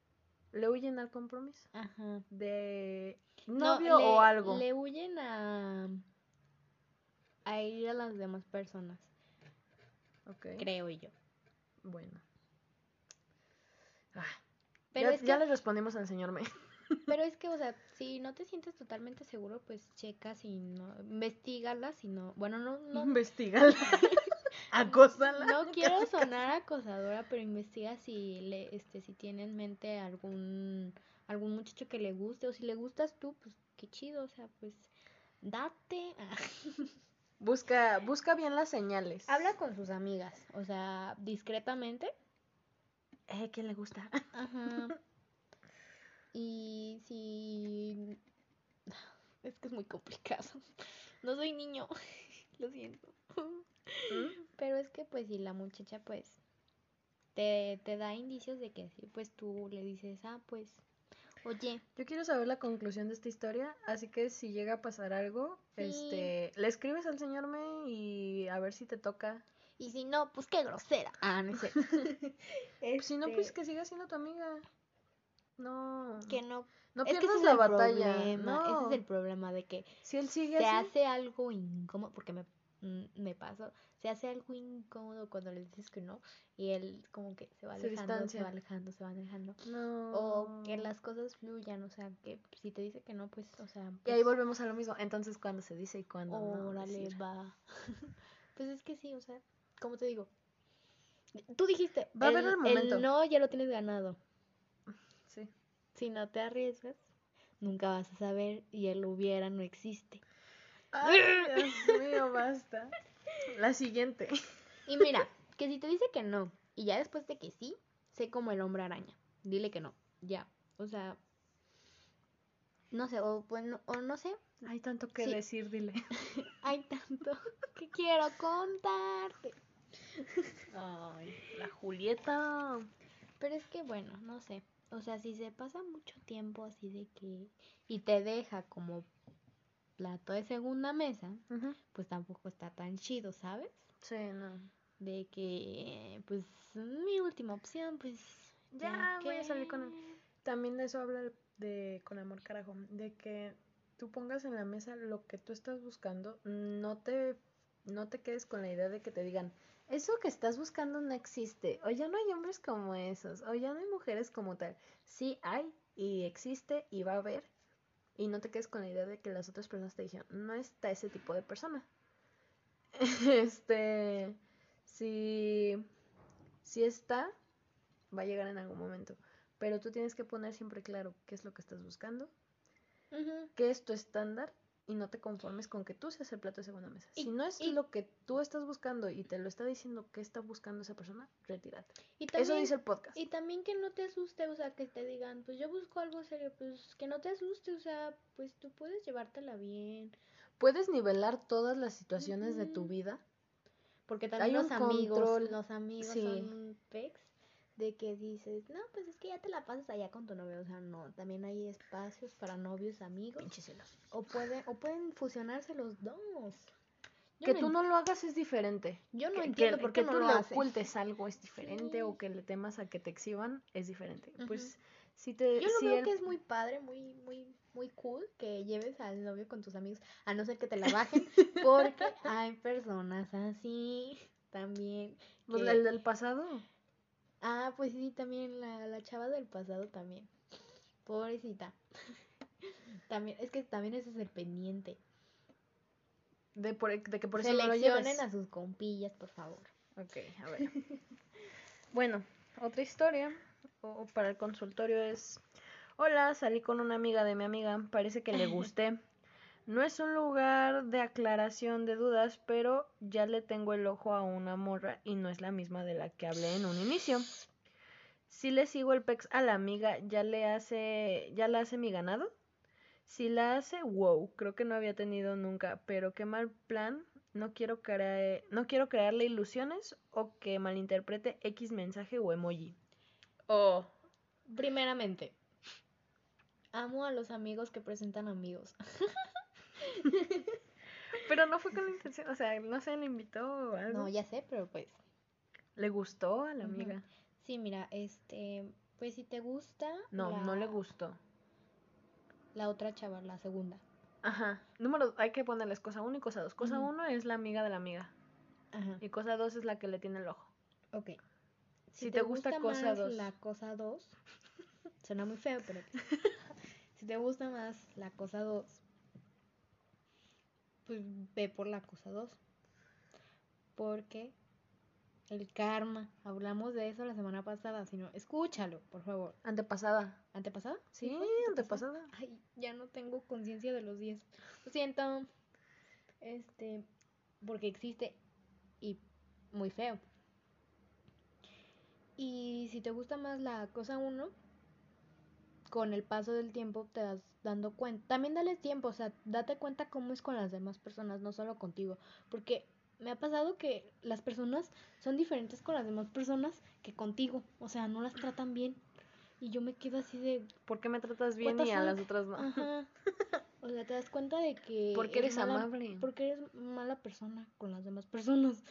Le huyen al compromiso. Ajá. De novio o algo. Le huyen a a ir a las demás personas. Okay. Creo yo. Bueno. Ah, pero ya, ya le respondimos al señor me. Pero es que, o sea, si no te sientes totalmente seguro, pues checa si no, investigala, si no, bueno, no, no. Investigala. Acósala. No quiero sonar acosadora, pero investiga si le, este, si tiene en mente algún, algún muchacho que le guste, o si le gustas tú, pues qué chido, o sea, pues date. Busca, busca bien las señales. Habla con sus amigas, o sea, discretamente. Eh, ¿quién le gusta? Ajá. Y si... Es que es muy complicado. No soy niño, lo siento. ¿Mm? Pero es que pues si la muchacha pues te, te da indicios de que sí, pues tú le dices, ah, pues, oye. Yo quiero saber la conclusión de esta historia, así que si llega a pasar algo, este, le escribes al señor me y a ver si te toca. Y si no, pues qué grosera. Ah, no sé. si no, pues este que siga siendo tu amiga. No. Que no. No es que ese pierdas es la el batalla. problema, Ese No. es el problema de que Si él sigue se así, hace algo incómodo, porque me, me pasó, se hace algo incómodo cuando le dices que no y él como que se va alejando, se va alejando, se va alejando. no. O que las cosas fluyan, o sea, que si te dice que no, pues, o sea, Y ahí pues, volvemos a lo mismo. Entonces, ¿cuándo se dice y cuándo no? órale, va. pues es que sí, o sea, como te digo, tú dijiste, Va a haber el momento. no ya lo tienes ganado. Sí. Si no te arriesgas, nunca vas a saber y el hubiera no existe. Ay, Dios mío, basta. La siguiente. Y mira, que si te dice que no, y ya después de que sí, sé como el hombre araña. Dile que no, ya. O sea, no sé, o, pues, no- o no sé, Hay tanto que Sí. decir, dile. hay tanto que quiero contarte. Ay, la Julieta. Pero es que bueno, no sé. O sea, si se pasa mucho tiempo así de que... Y te deja como plato de segunda mesa, pues tampoco está tan chido, ¿sabes? Sí, no. De que, pues, mi última opción, pues... Ya voy a salir con él. También de eso habla de con amor carajo, de que tú pongas en la mesa lo que tú estás buscando, no te no te quedes con la idea de que te digan, eso que estás buscando no existe, o ya no hay hombres como esos, o ya no hay mujeres como tal. Sí hay y existe y va a haber. Y no te quedes con la idea de que las otras personas te dijeron, no está ese tipo de persona. este, si si está, va a llegar en algún momento. Pero tú tienes que poner siempre claro qué es lo que estás buscando, qué es tu estándar y no te conformes con que tú seas el plato de segunda mesa. Y- si no es y- lo que tú estás buscando y te lo está diciendo que está buscando esa persona, retírate. Y Eso también, dice el podcast. y también que no te asuste, o sea, que te digan, pues yo busco algo serio, pues que no te asuste, o sea, pues tú puedes llevártela bien. Puedes nivelar todas las situaciones de tu vida. Porque también Hay los amigos, control, los amigos sí. son pecs de que dices, no, pues es que ya te la pasas allá con tu novio, o sea, no, también hay espacios para novios, amigos, Pinches celos. o puede, o pueden fusionarse los dos. Yo Que no tú no lo hagas es diferente. yo no que, entiendo que- por que no tú lo le haces. ocultes algo es diferente Sí. o que le temas a que te exhiban es diferente. Pues si te Yo lo si veo él- que es muy padre, muy, muy, muy cool que lleves al novio con tus amigos, a no ser que te la bajen, porque hay personas así también. pues, que- el del pasado. Ah, pues sí, también la, la chava del pasado también. Pobrecita. También, es que también ese es el pendiente. De, por, de que por eso no lo Seleccionen lleves. a sus compillas, por favor. Ok, a ver. bueno, otra historia o, o para el consultorio es: Hola, salí con una amiga de mi amiga, parece que le gusté. No es un lugar de aclaración de dudas, pero ya le tengo el ojo a una morra y no es la misma de la que hablé en un inicio. Si le sigo el pex a la amiga, ya le hace, ya la hace mi ganado. Si la hace, wow, creo que no había tenido nunca, pero qué mal plan. No quiero, crea- no quiero crearle ilusiones o que malinterprete X mensaje o emoji. Oh, Primeramente, amo a los amigos que presentan amigos. pero no fue con la intención, o sea, no sé, le invitó o algo. No, ya sé, pero pues. Le gustó a la amiga. Sí, mira, este. Pues si te gusta. No, no le gustó. La otra chava, la segunda. Ajá. Número, hay que ponerles cosa uno y cosa dos. Cosa uno es la amiga de la amiga. Ajá. Y cosa dos es la que le tiene el ojo. Ok. Si te gusta cosa más dos. La cosa 2. Suena muy feo, pero. si te gusta más la cosa 2. Pues ve por la cosa 2. Porque el karma. Hablamos de eso la semana pasada. Si no, escúchalo, por favor. Antepasada. ¿Antepasada? Sí, fue antepasada. Ay, ya no tengo conciencia de los 10. Lo siento. Este. Porque existe. Y muy feo. Y si te gusta más la cosa 1, con el paso del tiempo te das dando cuenta. También dale tiempo, o sea, date cuenta cómo es con las demás personas, no solo contigo. Porque me ha pasado que las personas son diferentes con las demás personas que contigo. O sea, no las tratan bien. Y yo me quedo así de, ¿Por qué me tratas bien y a las otras no? ajá. O sea, te das cuenta de que Porque eres mala- amable. Porque eres mala persona con las demás personas.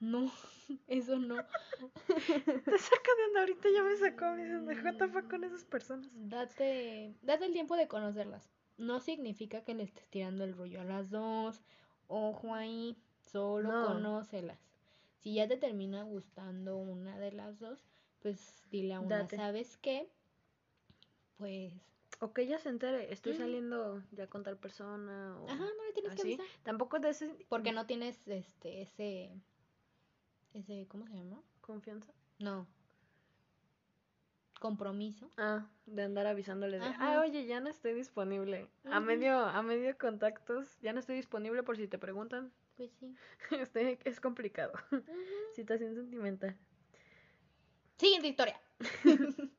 No, eso no. Te saca de onda ahorita, ya me sacó de JF con esas personas. Date, date el tiempo de conocerlas. No significa que le estés tirando el rollo a las dos. Ojo ahí, solo No. conócelas. Si ya te termina gustando una de las dos, pues dile a una, Date. ¿sabes qué? Pues, O que ella se entere, estoy Mm. saliendo ya con tal persona o ajá, no le tienes que avisar. Tampoco de ese Porque no tienes este, ese, ese, ¿cómo se llama? confianza. No. Compromiso. Ah, de andar avisándole de, Ajá. ah, oye, ya no estoy disponible. A medio, a medio contactos, ya no estoy disponible por si te preguntan. Pues sí. Este es complicado. Ujú. Situación sentimental. Siguiente historia.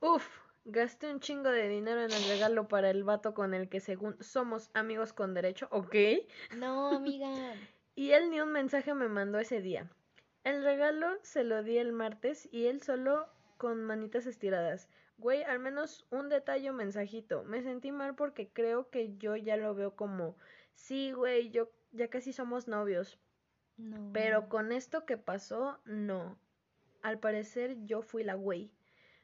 Uf, gasté un chingo de dinero en el regalo para el vato con el que según somos amigos con derecho, ok. No, amiga. Y él ni un mensaje me mandó ese día. El regalo se lo di el martes y él solo con manitas estiradas. Güey, al menos un detalle o mensajito. Me sentí mal porque creo que yo ya lo veo como, sí, güey, yo ya casi somos novios. No. Pero con esto que pasó, no. Al parecer yo fui la güey.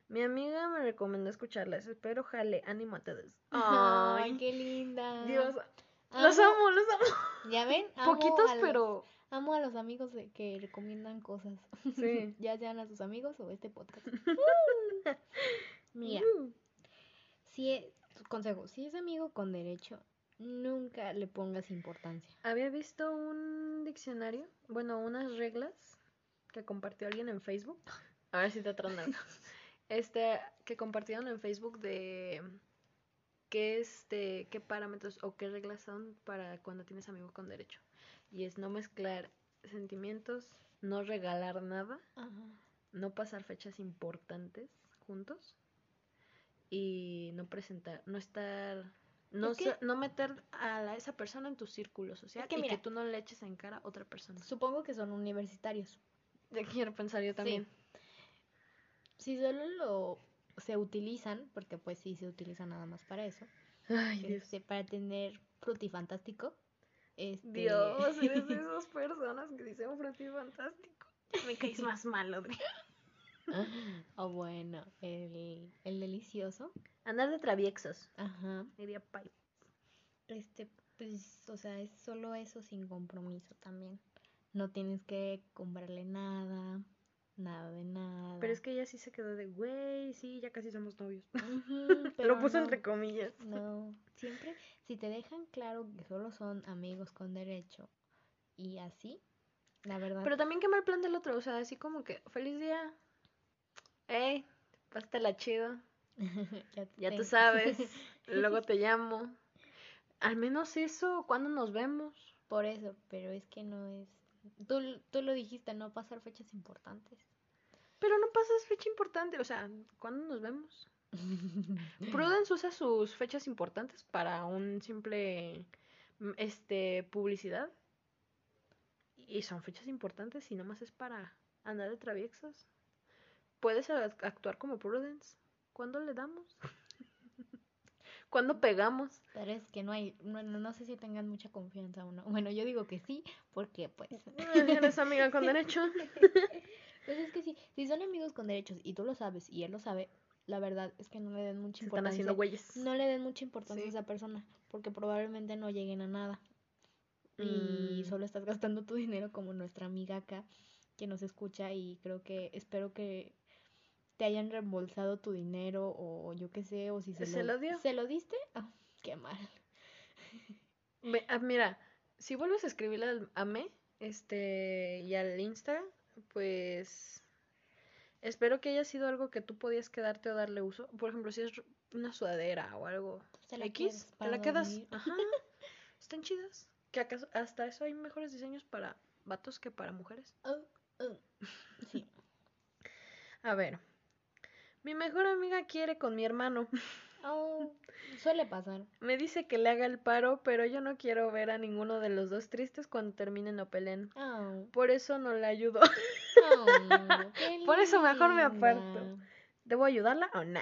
Mi amiga me recomendó escucharlas. Espero jale, ánimo a todos. Ay, Ay, qué linda. Dios. Los amo, los amo. Ya ven, amo Poquitos, a los- pero amo a los amigos de que recomiendan cosas. sí. ya sean a sus amigos o este podcast. Mira, Uh. si es, consejo, si es amigo con derecho, nunca le pongas importancia. Había visto un diccionario, bueno, unas reglas que compartió alguien en Facebook. A ver si te algo. Este, que compartieron en Facebook de qué este, qué parámetros o qué reglas son para cuando tienes amigos con derecho. Y es no mezclar sentimientos, no regalar nada, Ajá. no pasar fechas importantes juntos y no presentar, no estar, no, Es que- no meter a la- esa persona en tu círculo social que y mira- que tú no le eches en cara a otra persona. Supongo que son universitarios. Ya quiero pensar yo también. Si solo lo se utilizan, porque pues sí se utiliza nada más para eso, Ay, Dios. este, para tener frutifantástico. Este, Dios, eres de esas personas que dicen fruti fantástico. Me caes más mal, Audrey. o bueno, el, el delicioso. Andar de traviexos, Ajá. diría Pai. Este, pues, o sea, es solo eso sin compromiso también. No tienes que comprarle nada, nada de nada. Pero es que ella sí se quedó de, güey, sí, ya casi somos novios. Pero Lo puso no, entre comillas. No, siempre, si te dejan claro que solo son amigos con derecho y así, la verdad. Pero también qué mal plan del otro, o sea, así como que, feliz día. Ey, pásatela chido. ya, Ya tú sabes. Luego te llamo. Al menos eso, ¿cuándo nos vemos? Por eso, pero es que no es. Tú, tú lo dijiste, no pasar fechas importantes. Pero no pasas fecha importante, o sea, ¿cuándo nos vemos? Prudence usa sus fechas importantes para un simple mm, este publicidad. Y son fechas importantes y nomás es para andar de traviexos. Puedes actuar como Prudence. ¿Cuándo le damos? ¿Cuándo pegamos? Pero es que no hay, no, no sé si tengan mucha confianza o no. Bueno, yo digo que sí, porque pues. Eres amiga con derecho. Pues es que sí, si son amigos con derechos y tú lo sabes y él lo sabe, la verdad es que no le den mucha Se están importancia. haciendo güeyes. No le den mucha importancia Sí. a esa persona, porque probablemente no lleguen a nada. Y Mm. solo estás gastando tu dinero como nuestra amiga acá que nos escucha y creo que espero que te hayan reembolsado tu dinero o yo qué sé, o si se, ¿Se lo dio? ¿Se lo diste? Ah, qué mal. Ah, mira, si vuelves a escribirle al, a me, este, y al Insta, pues espero que haya sido algo que tú podías quedarte o darle uso. Por ejemplo, si es una sudadera o algo Te la X, te la quedas. dormir. Ajá. Están chidas. Que acaso, hasta eso hay mejores diseños para vatos que para mujeres. Ah, ah. Sí. A ver. Mi mejor amiga quiere con mi hermano. Oh, suele pasar. Me dice que le haga el paro, pero yo no quiero ver a ninguno de los dos tristes cuando terminen o peleen. Oh, Por eso no le ayudo. oh, Por eso mejor me aparto. ¿Debo ayudarla o no?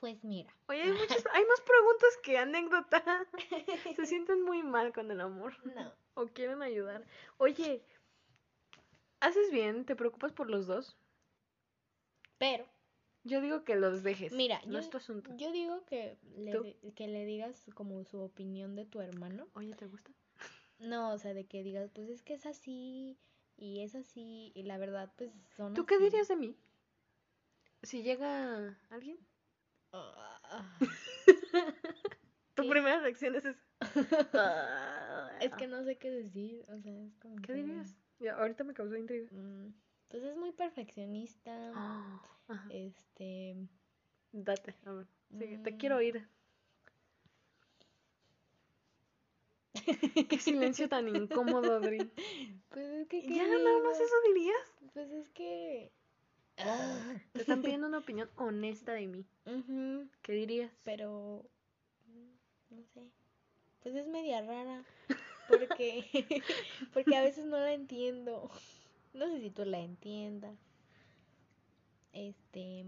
Pues mira. Oye, hay, muchas, hay más preguntas que anécdota. Se sienten muy mal con el amor. No. O quieren ayudar. Oye, ¿haces bien? ¿Te preocupas por los dos? Pero, Yo digo que los dejes. mira, no yo, es tu asunto. yo digo que le, que le digas como su opinión de tu hermano. Oye, ¿te gusta? No, o sea, de que digas, pues es que es así y es así y la verdad, pues son ¿Tú qué dirías de mí? Si llega alguien. Tu ¿Qué? primera reacción es esa. Es que no sé qué decir, o sea, es como ¿Qué que, dirías? Ya, ahorita me causó intriga. mm, pues es muy perfeccionista, este, Date, a ver. sigue, Te Mm. quiero oír. Qué silencio tan incómodo, Adri. pues es que, ¿qué ¿Ya nada más eso dirías? Pues es que, ah, Te están pidiendo una opinión honesta de mí. ujú, ¿Qué dirías? pero, mm, no sé, pues es media rara, porque, porque a veces no la entiendo, no sé si tú la entiendas, este,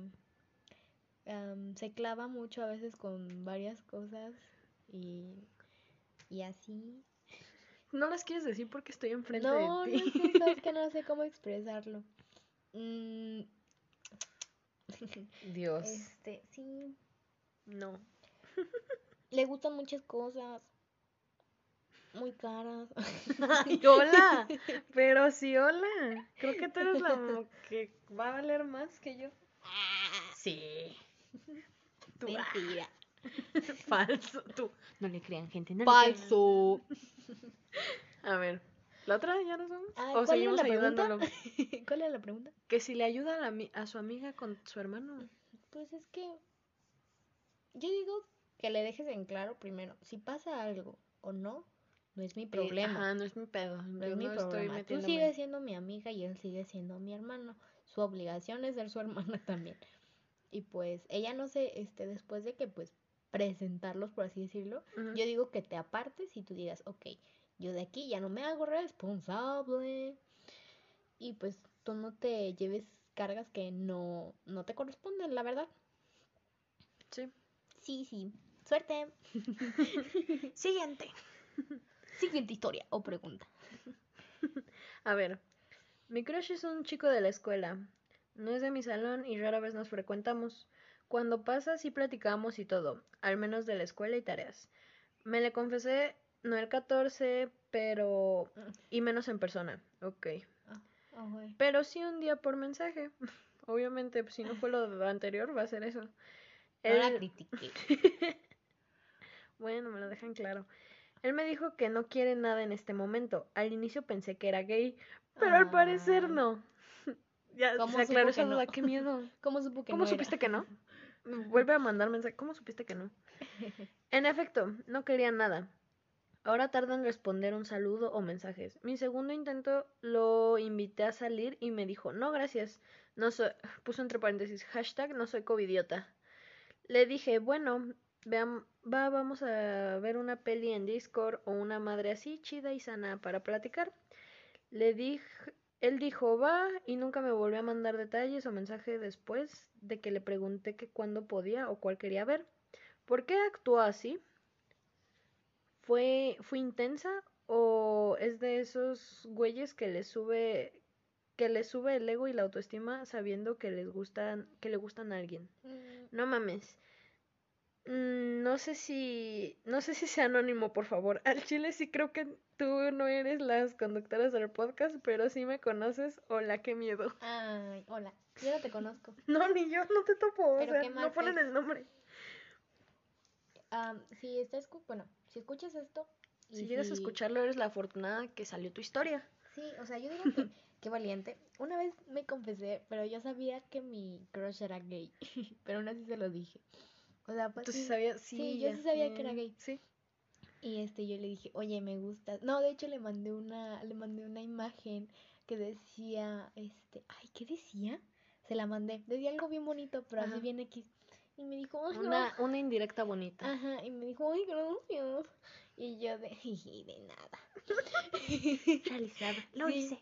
se clava mucho a veces con varias cosas y, y así, No las quieres decir porque estoy enfrente no, de no ti. sé, sabes que no sé cómo expresarlo, Mm, Dios. este, sí, No. le gustan muchas cosas, muy caras. Ay, hola. Pero sí, hola. Creo que tú eres la que va a valer más que yo. Sí. Tú, ah, Mentira. falso. Tú. No le crean, gente. No le crean. Falso. A ver. ¿La otra ya nos vamos? Ay, ¿O ¿cuál era seguimos ayudándolo? ¿Cuál era la pregunta? Que si le ayuda a, la a su amiga con su hermano. Pues es que yo digo que le dejes en claro primero, si pasa algo o no, no es mi problema. Ajá, no es mi pedo. no Yo es mi no estoy problema. Tú metiéndome. sigues siendo mi amiga y él sigue siendo mi hermano. Su obligación es ser su hermana también. Y pues ella no sé, este, después de que pues presentarlos, por así decirlo, Ujú. Yo digo que te apartes y tú digas, ok, yo de aquí ya no me hago responsable. Y pues tú no te lleves cargas que no, no te corresponden, la verdad. Sí. Sí, sí. Suerte. Siguiente. Siguiente historia o pregunta. A ver, mi crush es un chico de la escuela. No es de mi salón y rara vez nos frecuentamos. Cuando pasa sí platicamos y todo, al menos de la escuela y tareas. Me le confesé, no el 14, pero... y menos en persona, ok. Pero sí un día por mensaje. Obviamente, pues, si no fue lo anterior, va a ser eso. No la critiqué. Bueno, me lo dejan claro. Él me dijo que no quiere nada en este momento. Al inicio pensé que era gay, pero al parecer Ay. no. ya ¿Cómo se aclaró esa duda, no? qué miedo. ¿Cómo supo que ¿Cómo no era? supiste que no? Vuelve a mandar mensaje. ¿Cómo supiste que no? En efecto, no quería nada. Ahora tarda en responder un saludo o mensajes. Mi segundo intento lo invité a salir y me dijo, no, gracias. No soy, puso entre paréntesis, hashtag no soy covidiota. Le dije, bueno, veam, va, vamos a ver una peli en Discord o una madre así, chida y sana para platicar. Le dije, él dijo, va, y nunca me volvió a mandar detalles o mensaje después de que le pregunté que cuándo podía o cuál quería ver. ¿Por qué actuó así? ¿Fue, fue intensa o es de esos güeyes que le sube que le sube el ego y la autoestima sabiendo que les gustan que le gustan a alguien? Mm, No mames. Mm, No sé si no sé si sea anónimo, por favor. Al chile sí creo que tú no eres las conductoras del podcast, pero sí me conoces. Hola, qué miedo. Ay, hola. Yo no te conozco. No, ni yo, no te topo. O sea, no ponen el nombre. Am, si estás, bueno, si escuchas esto y Si llegas a escucharlo, eres la afortunada que salió tu historia. Sí, o sea, yo digo que qué valiente. Una vez me confesé, pero yo sabía que mi crush era gay, pero aún así se lo dije. O sea, pues Tú sí sabías, sí. Sí, yo sí sabía que era gay. Sí. Y este yo le dije, "Oye, me gustas." No, de hecho le mandé una le mandé una imagen que decía, este, ay, ¿qué decía? Se la mandé. Decía algo bien bonito, pero Ajá. así bien X. Y me dijo, "Ay, no". Una, una indirecta bonita. Ajá, y me dijo, "Ay, gracias." Y yo de, "Jiji, de nada. Realizado. Lo Sí. hice.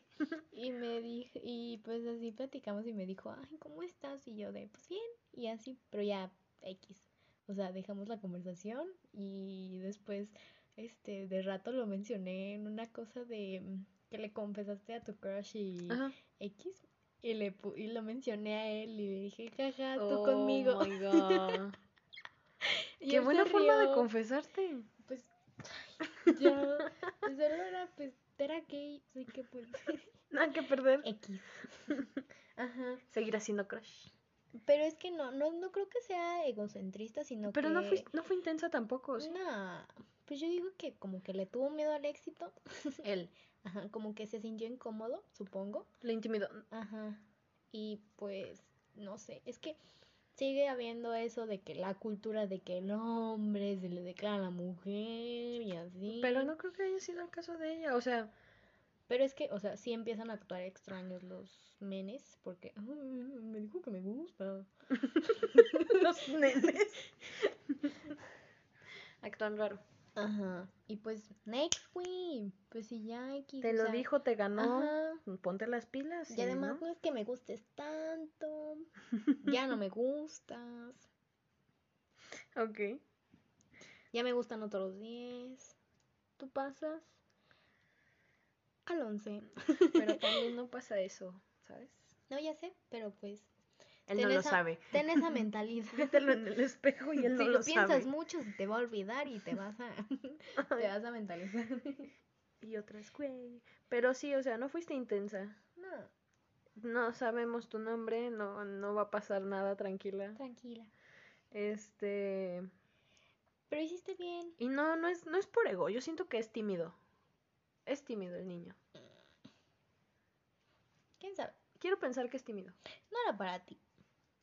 Y me dijo, y pues así platicamos y me dijo, ay, ¿cómo estás? Y yo de, pues bien, y así, pero ya X. O sea, dejamos la conversación y después, este, de rato lo mencioné en una cosa de mm, que le confesaste a tu crush y Ajá. X. Y, le pu- y lo mencioné a él y le dije, jaja, tú Oh conmigo. my God. Y Qué buena forma de confesarte. Pues, yo, pues solo era, pues, era gay, así que pues, Nada que perder. X. Ajá. Seguir haciendo crush. Pero es que no, no, no creo que sea egocentrista, sino Pero que... no, fue, no fue intensa tampoco. ¿sí? No, pues yo digo que como que le tuvo miedo al éxito. Él. Ajá, como que se sintió incómodo, supongo. Le intimidó. Ajá. Y pues, no sé, es que sigue habiendo eso de que la cultura de que el hombre se le declara a la mujer y así. Pero no creo que haya sido el caso de ella. O sea, Pero es que, o sea, sí empiezan a actuar extraños los menes porque "Ay, me dijo que me gusta. los nenes. Actúan raro. Ajá. Y pues, next, güey. Pues si ya X. Te lo sea, dijo, te ganó. Ajá. Ponte las pilas. Y además ¿no? no es que me gustes tanto. Ya no me gustas. Ok. Ya me gustan otros 10. Tú pasas al 11. Pero también no pasa eso, ¿sabes? No, ya sé, pero pues. Él no lo esa- sabe. Ten esa mentalidad. Mételo en el espejo y él no si lo lo piensas sabe. mucho, se te va a olvidar y te vas a, te vas a mentalizar. Y otras, güey. Pero sí, o sea, no fuiste intensa. No, No sabemos tu nombre, no, no va a pasar nada, tranquila. tranquila. Este. Pero hiciste bien. Y no, no es, no es por ego, yo siento que es tímido. Es tímido el niño. ¿Quién sabe? Quiero pensar que es tímido. No era para ti.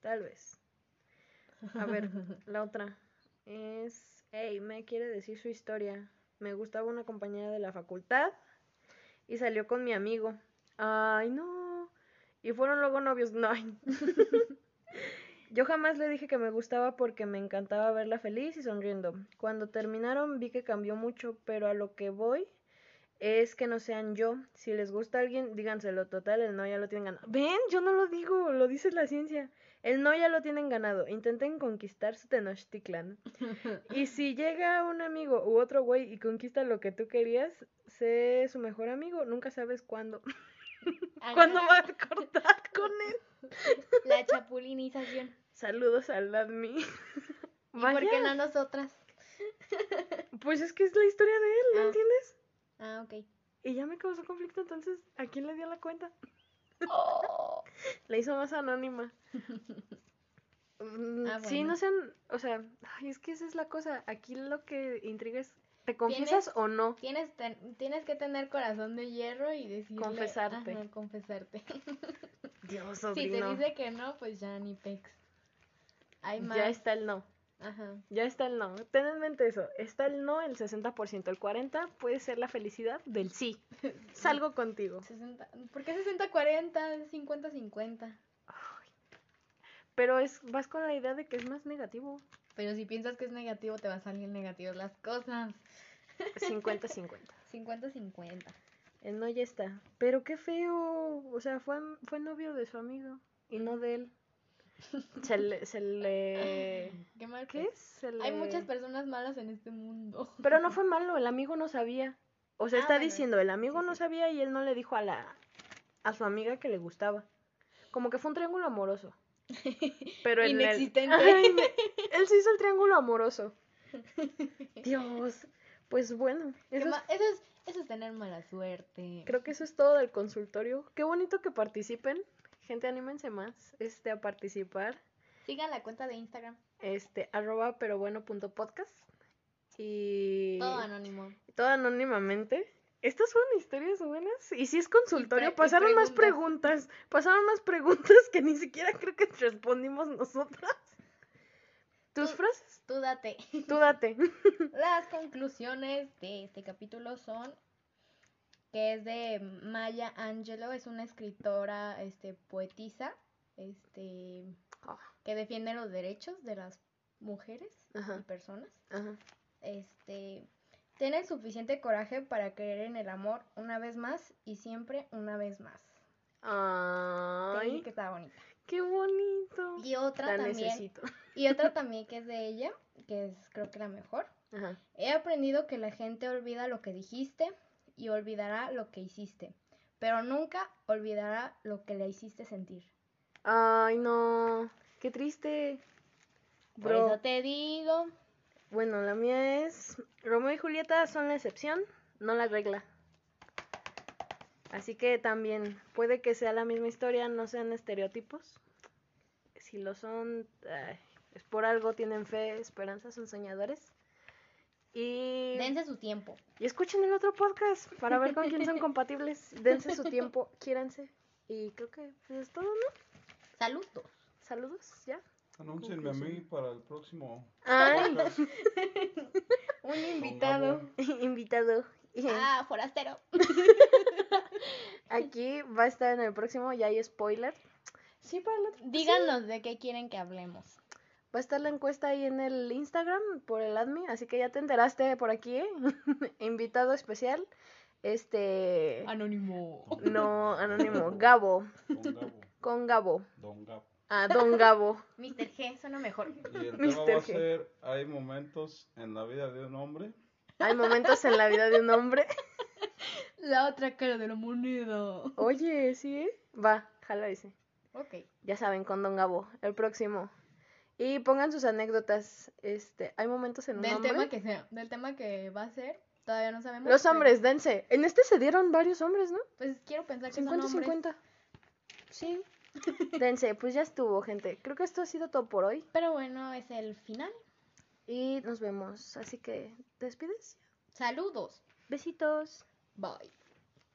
Tal vez. A ver, la otra es, hey, me quiere decir su historia. Me gustaba una compañera de la facultad y salió con mi amigo. Ay, no. Y fueron luego novios. No. Yo jamás le dije que me gustaba porque me encantaba verla feliz y sonriendo. Cuando terminaron vi que cambió mucho, pero a lo que voy es que no sean yo. Si les gusta a alguien, díganselo. Total, el no ya lo tienen ganado. Ven, yo no lo digo, lo dice la ciencia. El no ya lo tienen ganado. Intenten conquistar su Tenochtitlan. Y si llega un amigo u otro güey y conquista lo que tú querías, sé su mejor amigo. Nunca sabes cuándo. ¿Cuándo vas a cortar con él? La chapulinización. Saludos al admi. ¿Y por qué no nosotras? Pues es que es la historia de él, ¿no Ah. entiendes? Ah, ok. Y ya me causó conflicto, entonces, ¿a quién le dio la cuenta? Oh. La hizo más anónima. Mm, Ah, Sí, no sean, o sea, ay, es que esa es la cosa. Aquí lo que intriga es, ¿te confiesas o no? Tienes, ten- tienes que tener corazón de hierro y decirle... Confesarte. Ajá, confesarte. Dios, si te sobrino. dice que no, pues ya ni pex. Hay más. Ya está el no. Ajá. Ya está el no. Ten en mente eso. Está el no, el 60%. El 40% puede ser la felicidad del sí. Salgo contigo. 60, ¿Por qué 60-40? 50-50. Pero es, vas con la idea de que es más negativo. Pero si piensas que es negativo, te va a salir negativo las cosas. 50-50. 50-50. El no ya está. Pero qué feo. O sea, fue, fue novio de su amigo y no de él. Se le. Se le... Qué mal. ¿Qué es? Se Hay muchas personas malas en este mundo. Pero no fue malo, el amigo no sabía. O sea, Ah, está bueno, diciendo, el amigo no sabía y él no le dijo a la a su amiga que le gustaba. Como que fue un triángulo amoroso. Pero en el- Inexistente. Ay, me- Él se hizo el triángulo amoroso. Dios. Pues bueno, eso es- eso, es, eso es tener mala suerte. creo que eso es todo del consultorio. Qué bonito que participen. Gente, anímense más este, a participar. Sigan la cuenta de Instagram. Este, arroba pero bueno punto podcast. Y Todo anónimo. todo anónimamente. Estas fueron historias buenas. Y si es consultorio, pre- pasaron más preguntas. preguntas. Pasaron más preguntas que ni siquiera creo que respondimos nosotras. ¿Tus Tú- frases? Tú date. Tú date. Las conclusiones de este capítulo son que es de Maya Angelou, es una escritora, este, poetisa, este, Ah, que defiende los derechos de las mujeres y personas. ajá. Este, Ten el suficiente coraje para creer en el amor una vez más y siempre una vez más. Ay, que estaba bonita. qué bonito. Y otra La también. necesito. Y otra también que es de ella, que es creo que la mejor. Ajá. He aprendido que la gente olvida lo que dijiste y olvidará lo que hiciste, pero nunca olvidará lo que le hiciste sentir. Ay, no. Qué triste. Por eso te digo, Bueno, la mía es Romeo y Julieta son la excepción, no la regla. Así que también puede que sea la misma historia, no sean estereotipos. Si lo son, ay, es por algo, tienen fe, esperanza, son soñadores. Y, dense su tiempo. y escuchen el otro podcast para ver con quién son compatibles. Dense su tiempo, quiéranse. Y creo que es todo, ¿no? Saludos. Saludos, ¿ya? Anúncienme a mí para el próximo. Ay. Un invitado. invitado. Ah, forastero. Aquí va a estar en el próximo, ya hay spoiler. Sí, para el otro. Díganos de qué quieren que hablemos. Va a estar la encuesta ahí en el Instagram por el admin, así que ya te enteraste por aquí, ¿eh? Invitado especial. Este. Anónimo. No, anónimo. Gabo. Don Gabo. Con Gabo. Don Gabo. Ah, Don Gabo. Mr. G, suena mejor. Y el Mr. tema va a G. ser, hay momentos en la vida de un hombre. Hay momentos en la vida de un hombre. La otra cara de la moneda. Oye, sí, ¿eh? Va, jala ese. Ok. Ya saben, con Don Gabo, el próximo. Y pongan sus anécdotas. Este, hay momentos en un Del hombre. tema que sea, del tema que va a ser, todavía no sabemos. Los pero, hombres, dense. En este se dieron varios hombres, ¿no? Pues quiero pensar que son 50 hombres. 50. Sí. Dense, pues ya estuvo, gente. Creo que esto ha sido todo por hoy. Pero bueno, es el final. Y nos vemos. Así que, ¿te despides? Saludos. Besitos. Bye.